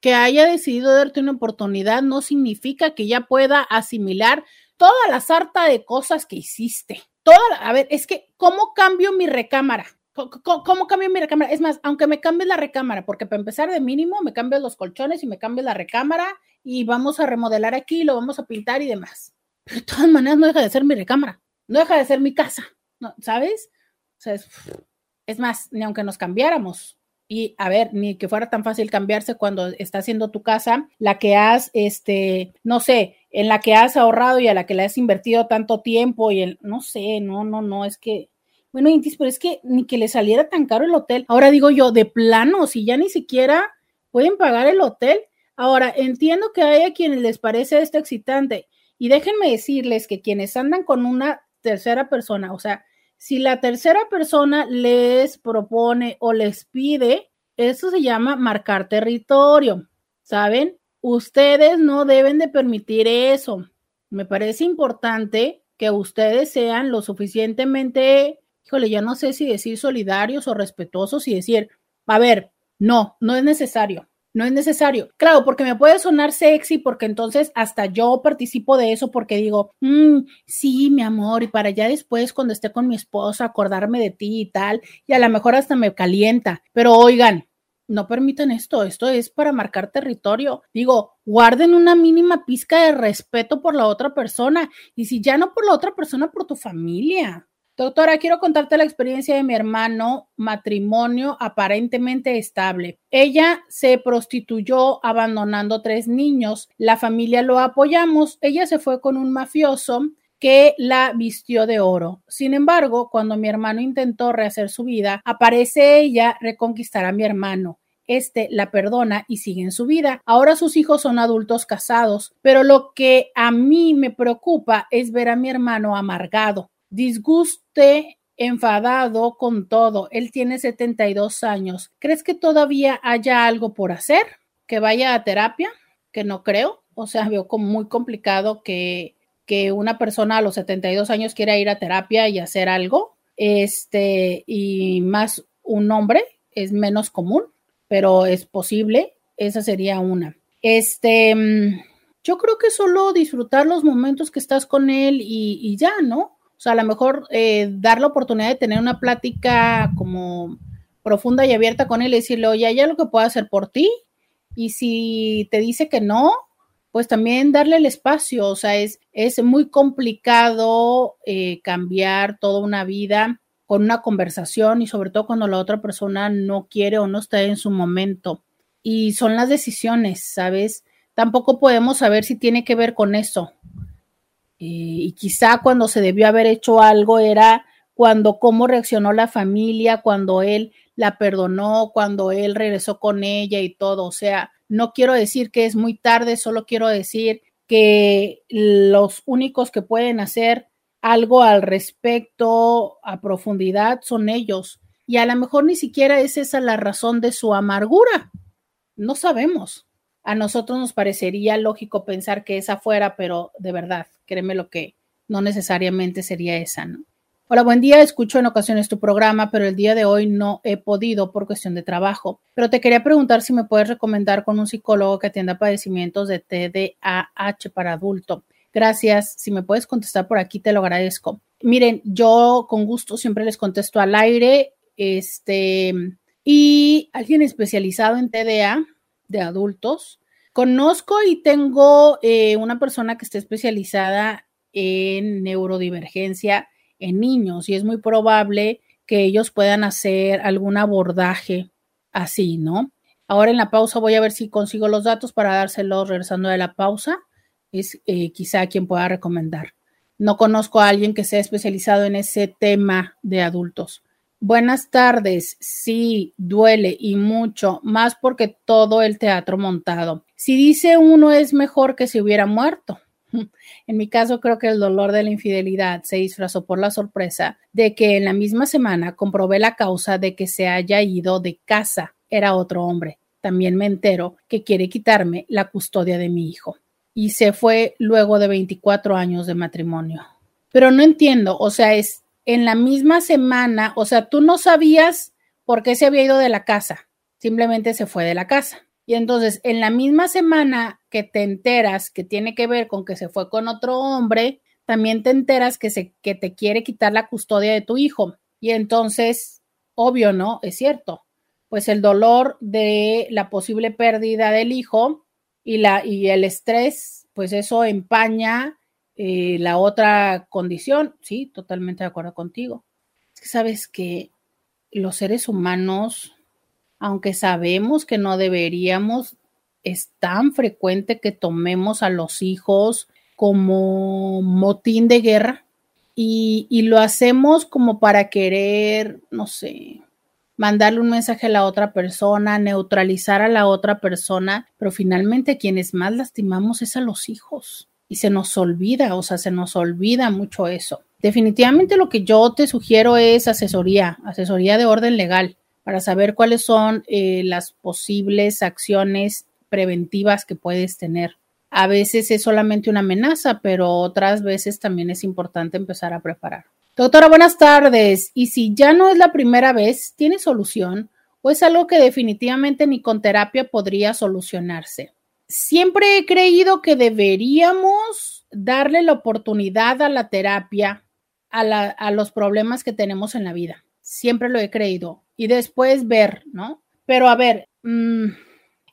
que haya decidido darte una oportunidad no significa que ya pueda asimilar toda la sarta de cosas que hiciste. Toda, a ver, es que, ¿cómo cambio mi recámara? ¿Cómo, cambio mi recámara? Es más, aunque me cambies la recámara, porque para empezar de mínimo me cambias los colchones y me cambias la recámara y vamos a remodelar aquí, lo vamos a pintar y demás. Pero de todas maneras no deja de ser mi recámara, no deja de ser mi casa. ¿No? ¿sabes? O sea, es, más, ni aunque nos cambiáramos, y a ver, ni que fuera tan fácil cambiarse cuando está haciendo tu casa, la que has, este, no sé, en la que has ahorrado y a la que le has invertido tanto tiempo y el, no sé, no, no, no, es que, bueno, Intis, pero es que ni que le saliera tan caro el hotel. Ahora digo yo, de plano, si ya ni siquiera pueden pagar el hotel. Ahora, entiendo que hay a quienes les parece esto excitante y déjenme decirles que quienes andan con una tercera persona, o sea, si la tercera persona les propone o les pide, eso se llama marcar territorio, ¿saben? Ustedes no deben de permitir eso. Me parece importante que ustedes sean lo suficientemente, híjole, ya no sé si decir solidarios o respetuosos y decir, a ver, no, no es necesario. No es necesario. Claro, porque me puede sonar sexy, porque entonces hasta yo participo de eso porque digo, mm, sí, mi amor, y para ya después cuando esté con mi esposa acordarme de ti y tal, y a lo mejor hasta me calienta. Pero oigan, no permiten esto, esto es para marcar territorio. Digo, guarden una mínima pizca de respeto por la otra persona y si ya no por la otra persona, por tu familia. Doctora, quiero contarte la experiencia de mi hermano, matrimonio aparentemente estable. Ella se prostituyó abandonando tres niños. La familia lo apoyamos. Ella se fue con un mafioso que la vistió de oro. Sin embargo, cuando mi hermano intentó rehacer su vida, aparece ella reconquistar a mi hermano. Este la perdona y sigue en su vida. Ahora sus hijos son adultos casados, pero lo que a mí me preocupa es ver a mi hermano amargado, disguste, enfadado con todo. Él tiene 72 años. ¿Crees que todavía haya algo por hacer? ¿Que vaya a terapia? Que no creo. O sea, veo como muy complicado que que una persona a los 72 años quiera ir a terapia y hacer algo, este, y más un hombre es menos común, pero es posible, esa sería una. Este, mm, yo creo que solo disfrutar los momentos que estás con él y, ya, ¿no? O sea, a lo mejor eh, dar la oportunidad de tener una plática como profunda y abierta con él y decirle, oye, ¿hay algo que pueda hacer por ti? Y si te dice que no, pues también darle el espacio, o sea, es, es muy complicado eh, cambiar toda una vida con una conversación y sobre todo cuando la otra persona no quiere o no está en su momento. Y son las decisiones, ¿sabes? Tampoco podemos saber si tiene que ver con eso. Eh, y quizá cuando se debió haber hecho algo era cuando cómo reaccionó la familia, cuando él la perdonó, cuando él regresó con ella y todo. O sea, no quiero decir que es muy tarde, solo quiero decir que los únicos que pueden hacer algo al respecto a profundidad son ellos. Y a lo mejor ni siquiera es esa la razón de su amargura. No sabemos. A nosotros nos parecería lógico pensar que esa fuera, pero de verdad, créeme lo que no necesariamente sería esa, ¿no? Hola, buen día. Escucho en ocasiones tu programa, pero el día de hoy no he podido por cuestión de trabajo. Pero te quería preguntar si me puedes recomendar con un psicólogo que atienda padecimientos de TDAH para adulto. Gracias. Si me puedes contestar por aquí, te lo agradezco. Miren, yo con gusto siempre les contesto al aire. Este, y alguien especializado en TDA de adultos. Conozco y tengo eh, una persona que está especializada en neurodivergencia en niños y es muy probable que ellos puedan hacer algún abordaje así, ¿no? Ahora en la pausa voy a ver si consigo los datos para dárselos regresando de la pausa. Es eh, quizá quien pueda recomendar. No conozco a alguien que sea especializado en ese tema de adultos. Buenas tardes. Sí, duele y mucho, más porque todo el teatro montado. Si dice uno es mejor que si hubiera muerto. (laughs) En mi caso, creo que el dolor de la infidelidad se disfrazó por la sorpresa de que en la misma semana comprobé la causa de que se haya ido de casa. Era otro hombre. También me entero que quiere quitarme la custodia de mi hijo. Y se fue luego de 24 años de matrimonio. Pero no entiendo, o sea, es en la misma semana, o sea, tú no sabías por qué se había ido de la casa, simplemente se fue de la casa. Y entonces, en la misma semana que te enteras que tiene que ver con que se fue con otro hombre, también te enteras que, se, que te quiere quitar la custodia de tu hijo. Y entonces, obvio, ¿no? Es cierto. Pues el dolor de la posible pérdida del hijo y, la, y el estrés, pues eso empaña eh, la otra condición. Sí, totalmente de acuerdo contigo. Es que sabes que los seres humanos aunque sabemos que no deberíamos, es tan frecuente que tomemos a los hijos como motín de guerra y, lo hacemos como para querer, no sé, mandarle un mensaje a la otra persona, neutralizar a la otra persona, pero finalmente quienes más lastimamos es a los hijos y se nos olvida, o sea, se nos olvida mucho eso. Definitivamente lo que yo te sugiero es asesoría, asesoría de orden legal para saber cuáles son eh, las posibles acciones preventivas que puedes tener. A veces es solamente una amenaza, pero otras veces también es importante empezar a preparar. Doctora, buenas tardes. Y si ya no es la primera vez, ¿tiene solución? pues algo que definitivamente ni con terapia podría solucionarse. Siempre he creído que deberíamos darle la oportunidad a la terapia a, los problemas que tenemos en la vida. Siempre lo he creído. Y después ver, ¿no? Pero a ver, mm,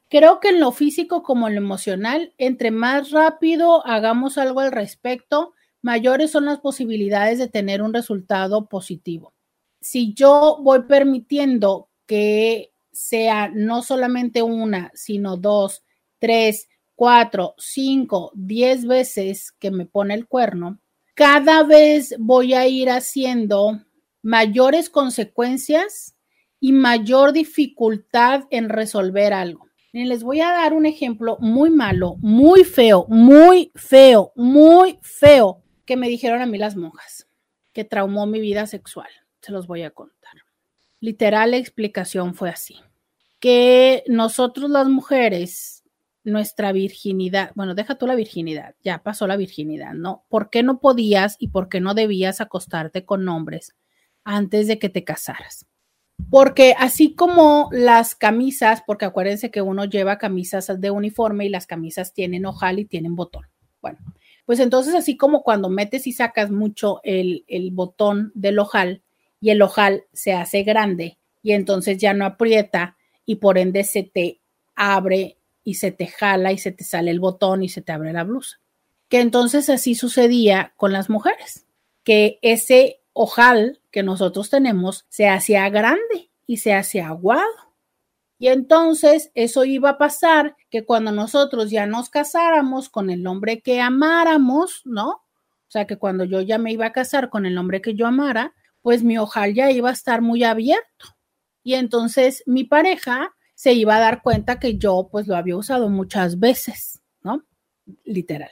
creo que en lo físico como en lo emocional, entre más rápido hagamos algo al respecto, mayores son las posibilidades de tener un resultado positivo. Si yo voy permitiendo que sea no solamente una, sino dos, tres, cuatro, cinco, diez veces que me pone el cuerno, cada vez voy a ir haciendo mayores consecuencias y mayor dificultad en resolver algo. Les voy a dar un ejemplo muy malo, muy feo, muy feo, muy feo que me dijeron a mí las monjas, que traumó mi vida sexual. Se los voy a contar. Literal, la explicación fue así, que nosotros las mujeres, nuestra virginidad, bueno, deja tú la virginidad, ya pasó la virginidad, ¿no? ¿Por qué no podías y por qué no debías acostarte con hombres antes de que te casaras? Porque así como las camisas, porque acuérdense que uno lleva camisas de uniforme y las camisas tienen ojal y tienen botón. Bueno, pues entonces así como cuando metes y sacas mucho el, el botón del ojal, y el ojal se hace grande y entonces ya no aprieta y por ende se te abre y se te jala y se te sale el botón y se te abre la blusa. Que entonces así sucedía con las mujeres, que ese ojal que nosotros tenemos se hacía grande y se hacía aguado. Y entonces eso iba a pasar que cuando nosotros ya nos casáramos con el hombre que amáramos, ¿no? O sea, que cuando yo ya me iba a casar con el hombre que yo amara, pues mi ojal ya iba a estar muy abierto. Y entonces mi pareja se iba a dar cuenta que yo pues lo había usado muchas veces, ¿no? Literal.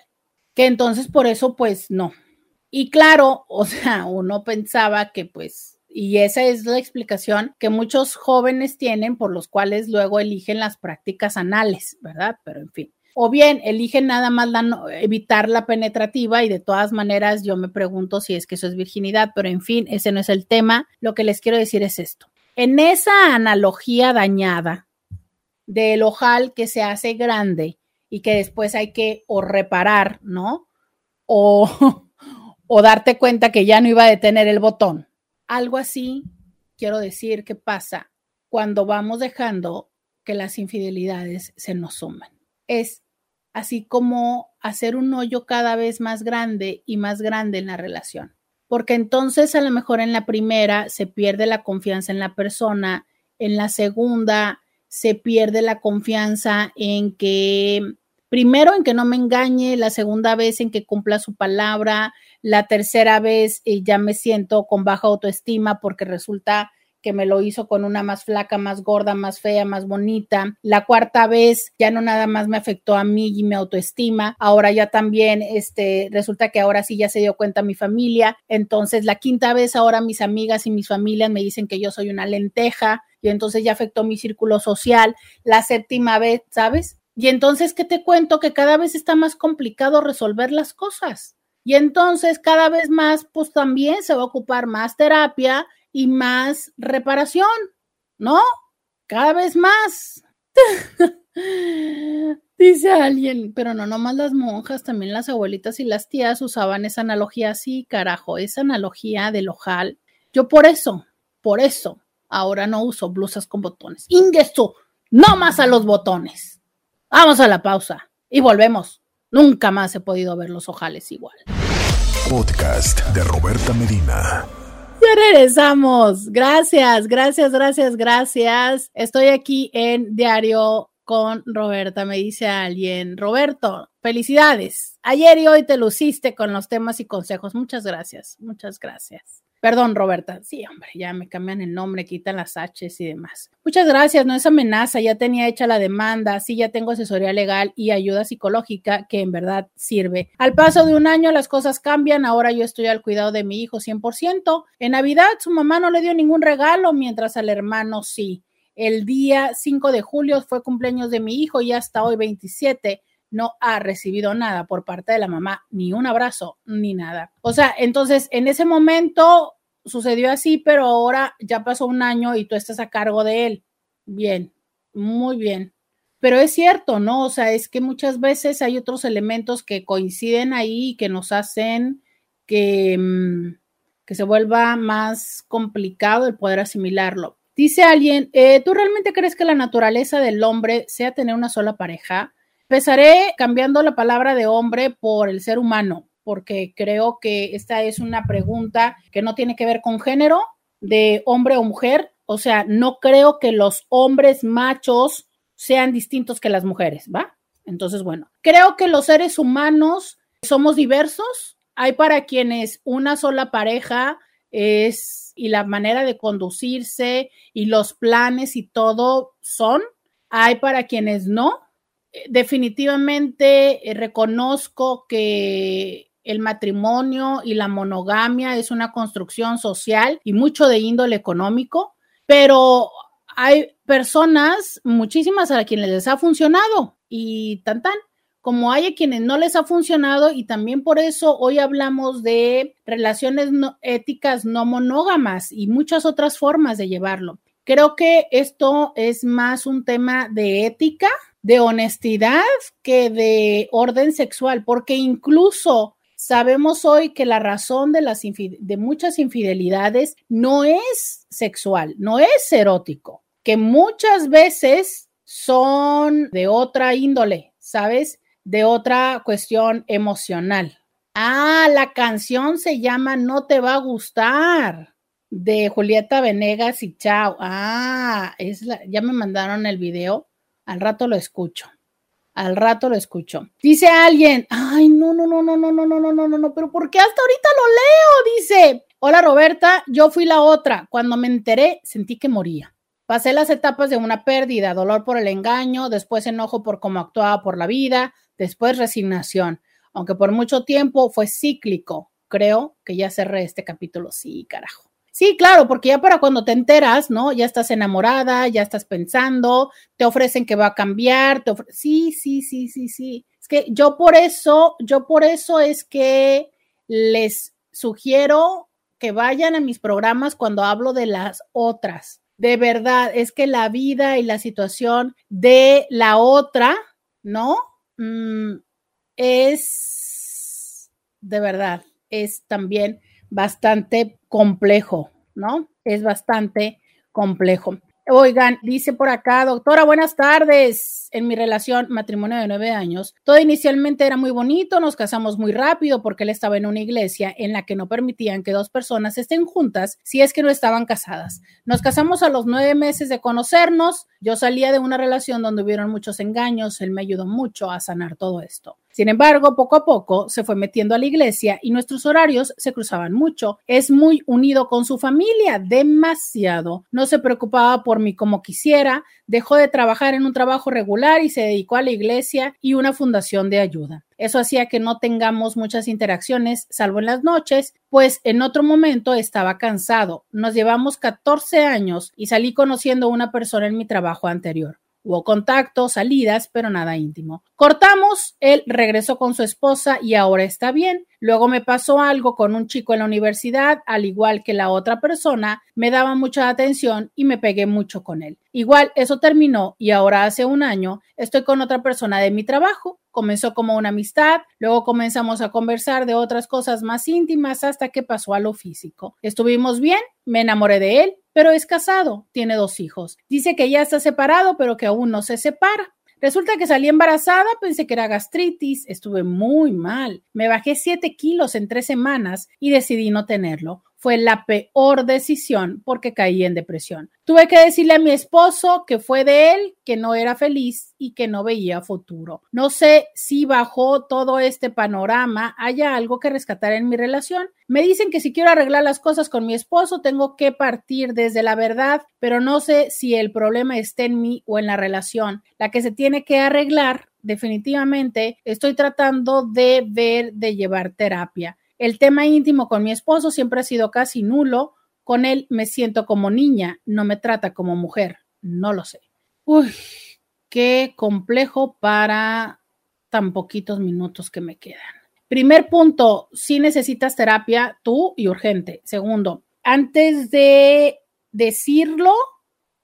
Que entonces por eso pues no. Y claro, (laughs) o sea, uno pensaba que pues, y esa es la explicación que muchos jóvenes tienen por los cuales luego eligen las prácticas anales, ¿verdad? Pero en fin o bien eligen nada más evitar la penetrativa y de todas maneras yo me pregunto si es que eso es virginidad, pero en fin, ese no es el tema. Lo que les quiero decir es esto. En esa analogía dañada del ojal que se hace grande y que después hay que o reparar, ¿no? O, (laughs) o darte cuenta que ya no iba a detener el botón. Algo así, quiero decir, que pasa cuando vamos dejando que las infidelidades se nos suman. Es así como hacer un hoyo cada vez más grande y más grande en la relación. Porque entonces a lo mejor en la primera se pierde la confianza en la persona, en la segunda se pierde la confianza en que, primero en que no me engañe, la segunda vez en que cumpla su palabra, la tercera vez eh, ya me siento con baja autoestima porque resulta que me lo hizo con una más flaca, más gorda, más fea, más bonita. La cuarta vez ya no nada más me afectó a mí y mi autoestima, ahora ya también este resulta que ahora sí ya se dio cuenta mi familia. Entonces, la quinta vez ahora mis amigas y mis familias me dicen que yo soy una lenteja y entonces ya afectó mi círculo social. La séptima vez, ¿sabes? Y entonces, ¿qué te cuento? Que cada vez está más complicado resolver las cosas. Y entonces, cada vez más, pues también se va a ocupar más terapia y más reparación, ¿no? Cada vez más. (laughs) Dice alguien, pero no nomás las monjas, también las abuelitas y las tías usaban esa analogía así, carajo, esa analogía del ojal. Yo por eso, por eso, ahora no uso blusas con botones. Ingesto, no más a los botones. Vamos a la pausa y volvemos. Nunca más he podido ver los ojales igual. Podcast de Roberta Medina. Regresamos. Gracias, gracias, gracias, gracias. Estoy aquí en Diario con Roberta. Me dice alguien, Roberto, felicidades. Ayer y hoy te luciste con los temas y consejos. Muchas gracias, muchas gracias. Perdón, Roberta. Sí, hombre, ya me cambian el nombre, quitan las H's y demás. Muchas gracias, no es amenaza, ya tenía hecha la demanda, sí, ya tengo asesoría legal y ayuda psicológica que en verdad sirve. Al paso de un año las cosas cambian, ahora yo estoy al cuidado de mi hijo 100%. En Navidad su mamá no le dio ningún regalo, mientras al hermano sí. El día 5 de julio fue cumpleaños de mi hijo y hasta hoy 27 no ha recibido nada por parte de la mamá, ni un abrazo, ni nada. O sea, entonces en ese momento sucedió así, pero ahora ya pasó un año y tú estás a cargo de él. bien, muy bien. Pero es cierto, ¿no? O sea, es que muchas veces hay otros elementos que coinciden ahí y que nos hacen que, mm, que se vuelva más complicado el poder asimilarlo. Dice alguien, eh, ¿tú realmente crees que la naturaleza del hombre sea tener una sola pareja? Empezaré cambiando la palabra de hombre por el ser humano, porque creo que esta es una pregunta que no tiene que ver con género de hombre o mujer. O sea, no creo que los hombres machos sean distintos que las mujeres, ¿va? Entonces, bueno, creo que los seres humanos somos diversos. Hay para quienes una sola pareja es y la manera de conducirse y los planes y todo son. Hay para quienes no. Definitivamente eh, reconozco que el matrimonio y la monogamia es una construcción social y mucho de índole económico, pero hay personas, muchísimas a quienes les ha funcionado y tan tan, como hay a quienes no les ha funcionado y también por eso hoy hablamos de relaciones éticas no monógamas y muchas otras formas de llevarlo. Creo que esto es más un tema de ética, de honestidad que de orden sexual, porque incluso sabemos hoy que la razón de, las muchas infidelidades no es sexual, no es erótico que muchas veces son de otra índole, ¿sabes? De otra cuestión emocional. Ah, la canción se llama No te va a gustar de Julieta Venegas y Chao. Ah, es la, ya me mandaron el video. Al rato lo escucho. Al rato lo escucho. Dice alguien, ay, no, no, no, no, no, no, no, no, no, no, no, pero ¿por qué hasta ahorita lo leo? Dice, hola Roberta, yo fui la otra. Cuando me enteré, sentí que moría. Pasé las etapas de una pérdida, dolor por el engaño, después enojo por cómo actuaba por la vida, después resignación, aunque por mucho tiempo fue cíclico. Creo que ya cerré este capítulo. Sí, carajo. Sí, claro, porque ya para cuando te enteras, ¿no? Ya estás enamorada, ya estás pensando, te ofrecen que va a cambiar, te sí, sí, sí, sí, sí. Es que yo por eso, yo por eso es que les sugiero que vayan a mis programas cuando hablo de las otras, de verdad, es que la vida y la situación de la otra, ¿no? Mm, es, de verdad, es también bastante complejo, ¿no? Es bastante complejo. Oigan, dice por acá, doctora, buenas tardes. En mi relación, matrimonio de nueve años, todo inicialmente era muy bonito, nos casamos muy rápido porque él estaba en una iglesia en la que no permitían que dos personas estén juntas si es que no estaban casadas. Nos casamos a los nueve meses de conocernos, yo salía de una relación donde hubieron muchos engaños, él me ayudó mucho a sanar todo esto. Sin embargo, poco a poco se fue metiendo a la iglesia y nuestros horarios se cruzaban mucho. Es muy unido con su familia, demasiado. No se preocupaba por mí como quisiera, dejó de trabajar en un trabajo regular y se dedicó a la iglesia y una fundación de ayuda. Eso hacía que no tengamos muchas interacciones, salvo en las noches, pues en otro momento estaba cansado. Nos llevamos 14 años y salí conociendo a una persona en mi trabajo anterior. Hubo contacto, salidas, pero nada íntimo. Cortamos, él regresó con su esposa y ahora está bien. Luego me pasó algo con un chico en la universidad, al igual que la otra persona, me daba mucha atención y me pegué mucho con él. Igual eso terminó y ahora hace un año estoy con otra persona de mi trabajo. Comenzó como una amistad, luego comenzamos a conversar de otras cosas más íntimas hasta que pasó a lo físico. Estuvimos bien, me enamoré de él, pero es casado, tiene dos hijos. Dice que ya está separado, pero que aún no se separa. Resulta que salí embarazada, pensé que era gastritis, estuve muy mal. Me bajé 7 kilos en tres semanas y decidí no tenerlo fue la peor decisión porque caí en depresión. Tuve que decirle a mi esposo que fue de él, que no era feliz y que no veía futuro. No sé si bajo todo este panorama haya algo que rescatar en mi relación. Me dicen que si quiero arreglar las cosas con mi esposo tengo que partir desde la verdad, pero no sé si el problema está en mí o en la relación. La que se tiene que arreglar definitivamente estoy tratando de ver de llevar terapia. El tema íntimo con mi esposo siempre ha sido casi nulo. Con él me siento como niña, no me trata como mujer. No lo sé. Uy, qué complejo para tan poquitos minutos que me quedan. Primer punto, si necesitas terapia tú y urgente. Segundo, antes de decirlo,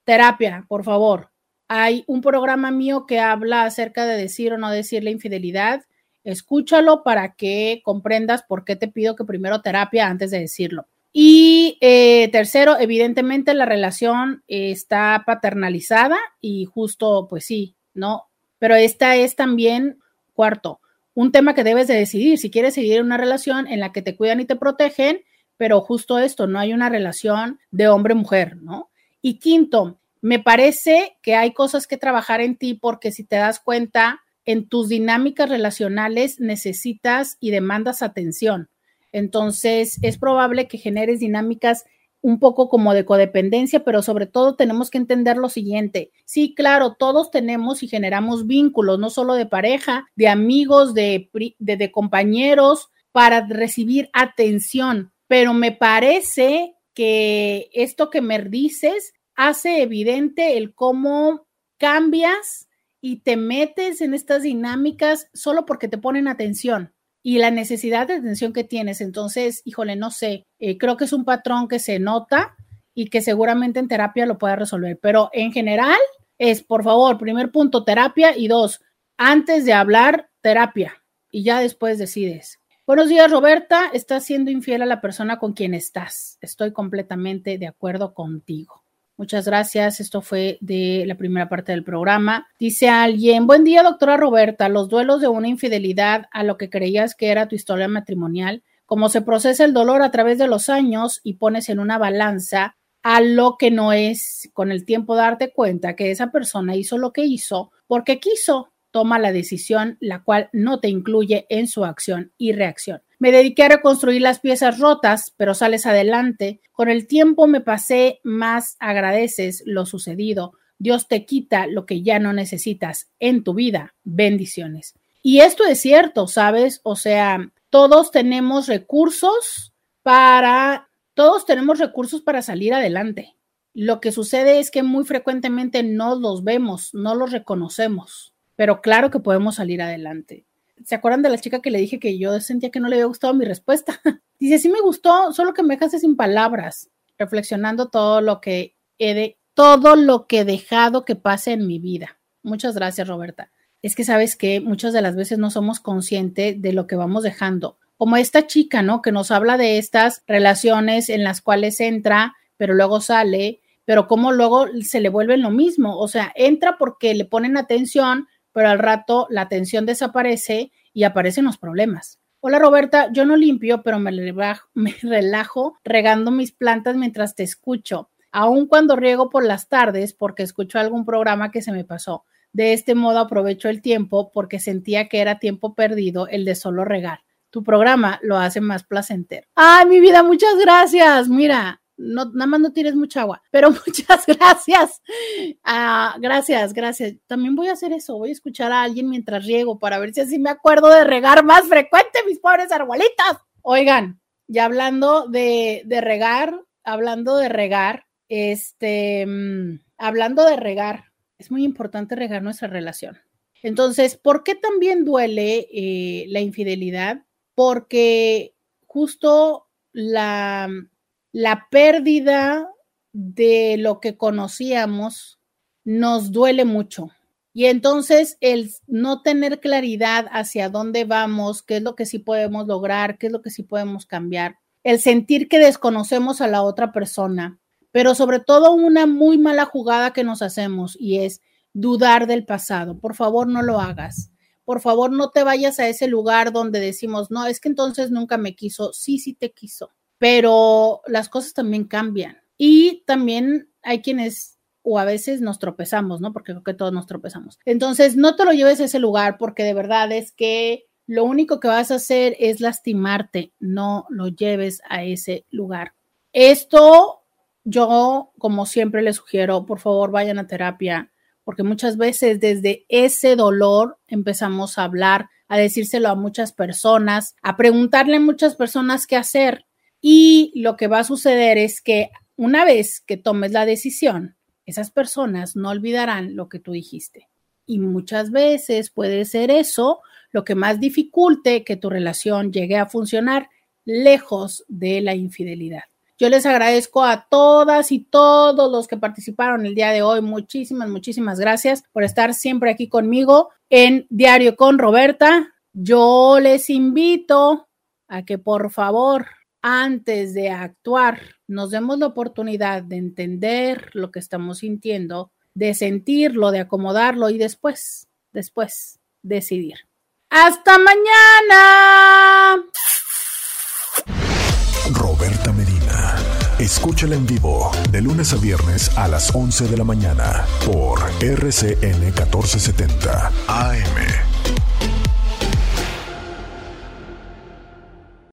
terapia, por favor. Hay un programa mío que habla acerca de decir o no decir la infidelidad. Escúchalo para que comprendas por qué te pido que primero terapia antes de decirlo. Y eh, tercero, evidentemente la relación está paternalizada y justo, pues sí, ¿no? Pero esta es también, cuarto, un tema que debes de decidir. Si quieres seguir una relación en la que te cuidan y te protegen, pero justo esto, no hay una relación de hombre-mujer, ¿no? Y quinto, me parece que hay cosas que trabajar en ti porque si te das cuenta, en tus dinámicas relacionales necesitas y demandas atención. Entonces, es probable que generes dinámicas un poco como de codependencia, pero sobre todo tenemos que entender lo siguiente. Sí, claro, todos tenemos y generamos vínculos, no solo de pareja, de amigos, de, de, de compañeros, para recibir atención, pero me parece que esto que me dices hace evidente el cómo cambias y te metes en estas dinámicas solo porque te ponen atención y la necesidad de atención que tienes. Entonces, híjole, no sé, eh, creo que es un patrón que se nota y que seguramente en terapia lo pueda resolver, pero en general es, por favor, primer punto, terapia y dos, antes de hablar, terapia y ya después decides. Buenos días, Roberta. Estás siendo infiel a la persona con quien estás. Estoy completamente de acuerdo contigo. Muchas gracias. Esto fue de la primera parte del programa. Dice alguien, buen día, doctora Roberta. Los duelos de una infidelidad a lo que creías que era tu historia matrimonial, como se procesa el dolor a través de los años y pones en una balanza a lo que no es, con el tiempo darte cuenta que esa persona hizo lo que hizo porque quiso, toma la decisión la cual no te incluye en su acción y reacción. Me dediqué a reconstruir las piezas rotas, pero sales adelante. Con el tiempo me pasé más agradeces lo sucedido. Dios te quita lo que ya no necesitas en tu vida. Bendiciones. Y esto es cierto, ¿sabes? O sea, todos tenemos recursos para, todos tenemos recursos para salir adelante. Lo que sucede es que muy frecuentemente no los vemos, no los reconocemos, pero claro que podemos salir adelante. ¿Se acuerdan de la chica que le dije que yo sentía que no le había gustado mi respuesta? (laughs) Dice, sí me gustó, solo que me dejaste sin palabras, reflexionando todo lo que he de, todo lo que he dejado que pase en mi vida. Muchas gracias, Roberta. Es que sabes que muchas de las veces no somos conscientes de lo que vamos dejando. Como esta chica, ¿no? Que nos habla de estas relaciones en las cuales entra, pero luego sale, pero como luego se le vuelve lo mismo. O sea, entra porque le ponen atención, pero al rato la atención desaparece y aparecen los problemas. Hola Roberta, yo no limpio, pero (laughs) me relajo, regando mis plantas mientras te escucho, aun cuando riego por las tardes porque escucho algún programa que se me pasó. De este modo aprovecho el tiempo porque sentía que era tiempo perdido el de solo regar. Tu programa lo hace más placentero. Ay, mi vida, muchas gracias. Mira, no, nada más no tires mucha agua, pero (laughs) muchas gracias. Ah, gracias, gracias. También voy a hacer eso, voy a escuchar a alguien mientras riego para ver si así me acuerdo de regar más frecuente mis pobres arbolitas. Oigan, ya hablando de, de regar, hablando de regar, este, mm, hablando de regar, es muy importante regar nuestra relación. Entonces, ¿por qué también duele eh, la infidelidad? Porque justo la, la pérdida de lo que conocíamos nos duele mucho. Y entonces el no tener claridad hacia dónde vamos, qué es lo que sí podemos lograr, qué es lo que sí podemos cambiar, el sentir que desconocemos a la otra persona, pero sobre todo una muy mala jugada que nos hacemos y es dudar del pasado. Por favor, no lo hagas. Por favor, no te vayas a ese lugar donde decimos, no, es que entonces nunca me quiso. Sí, sí te quiso pero las cosas también cambian. Y también hay quienes o a veces nos tropezamos, ¿no? Porque creo que todos nos tropezamos. Entonces, no te lo lleves a ese lugar porque de verdad es que lo único que vas a hacer es lastimarte, no lo lleves a ese lugar. Esto yo, como siempre les sugiero, por favor, vayan a terapia, porque muchas veces desde ese dolor empezamos a hablar, a decírselo a muchas personas, a preguntarle a muchas personas qué hacer y lo que va a suceder es que una vez que tomes la decisión, esas personas no olvidarán lo que tú dijiste. Y muchas veces puede ser eso lo que más dificulte que tu relación llegue a funcionar lejos de la infidelidad. Yo les agradezco a todas y todos los que participaron el día de hoy. Muchísimas, muchísimas gracias por estar siempre aquí conmigo en Diario con Roberta. Yo les invito a que por favor, antes de actuar, nos demos la oportunidad de entender lo que estamos sintiendo, de sentirlo, de acomodarlo y después, después, decidir. Hasta mañana. Roberta Medina. Escúchala en vivo de lunes a viernes a las 11 de la mañana por RCN 1470 AM.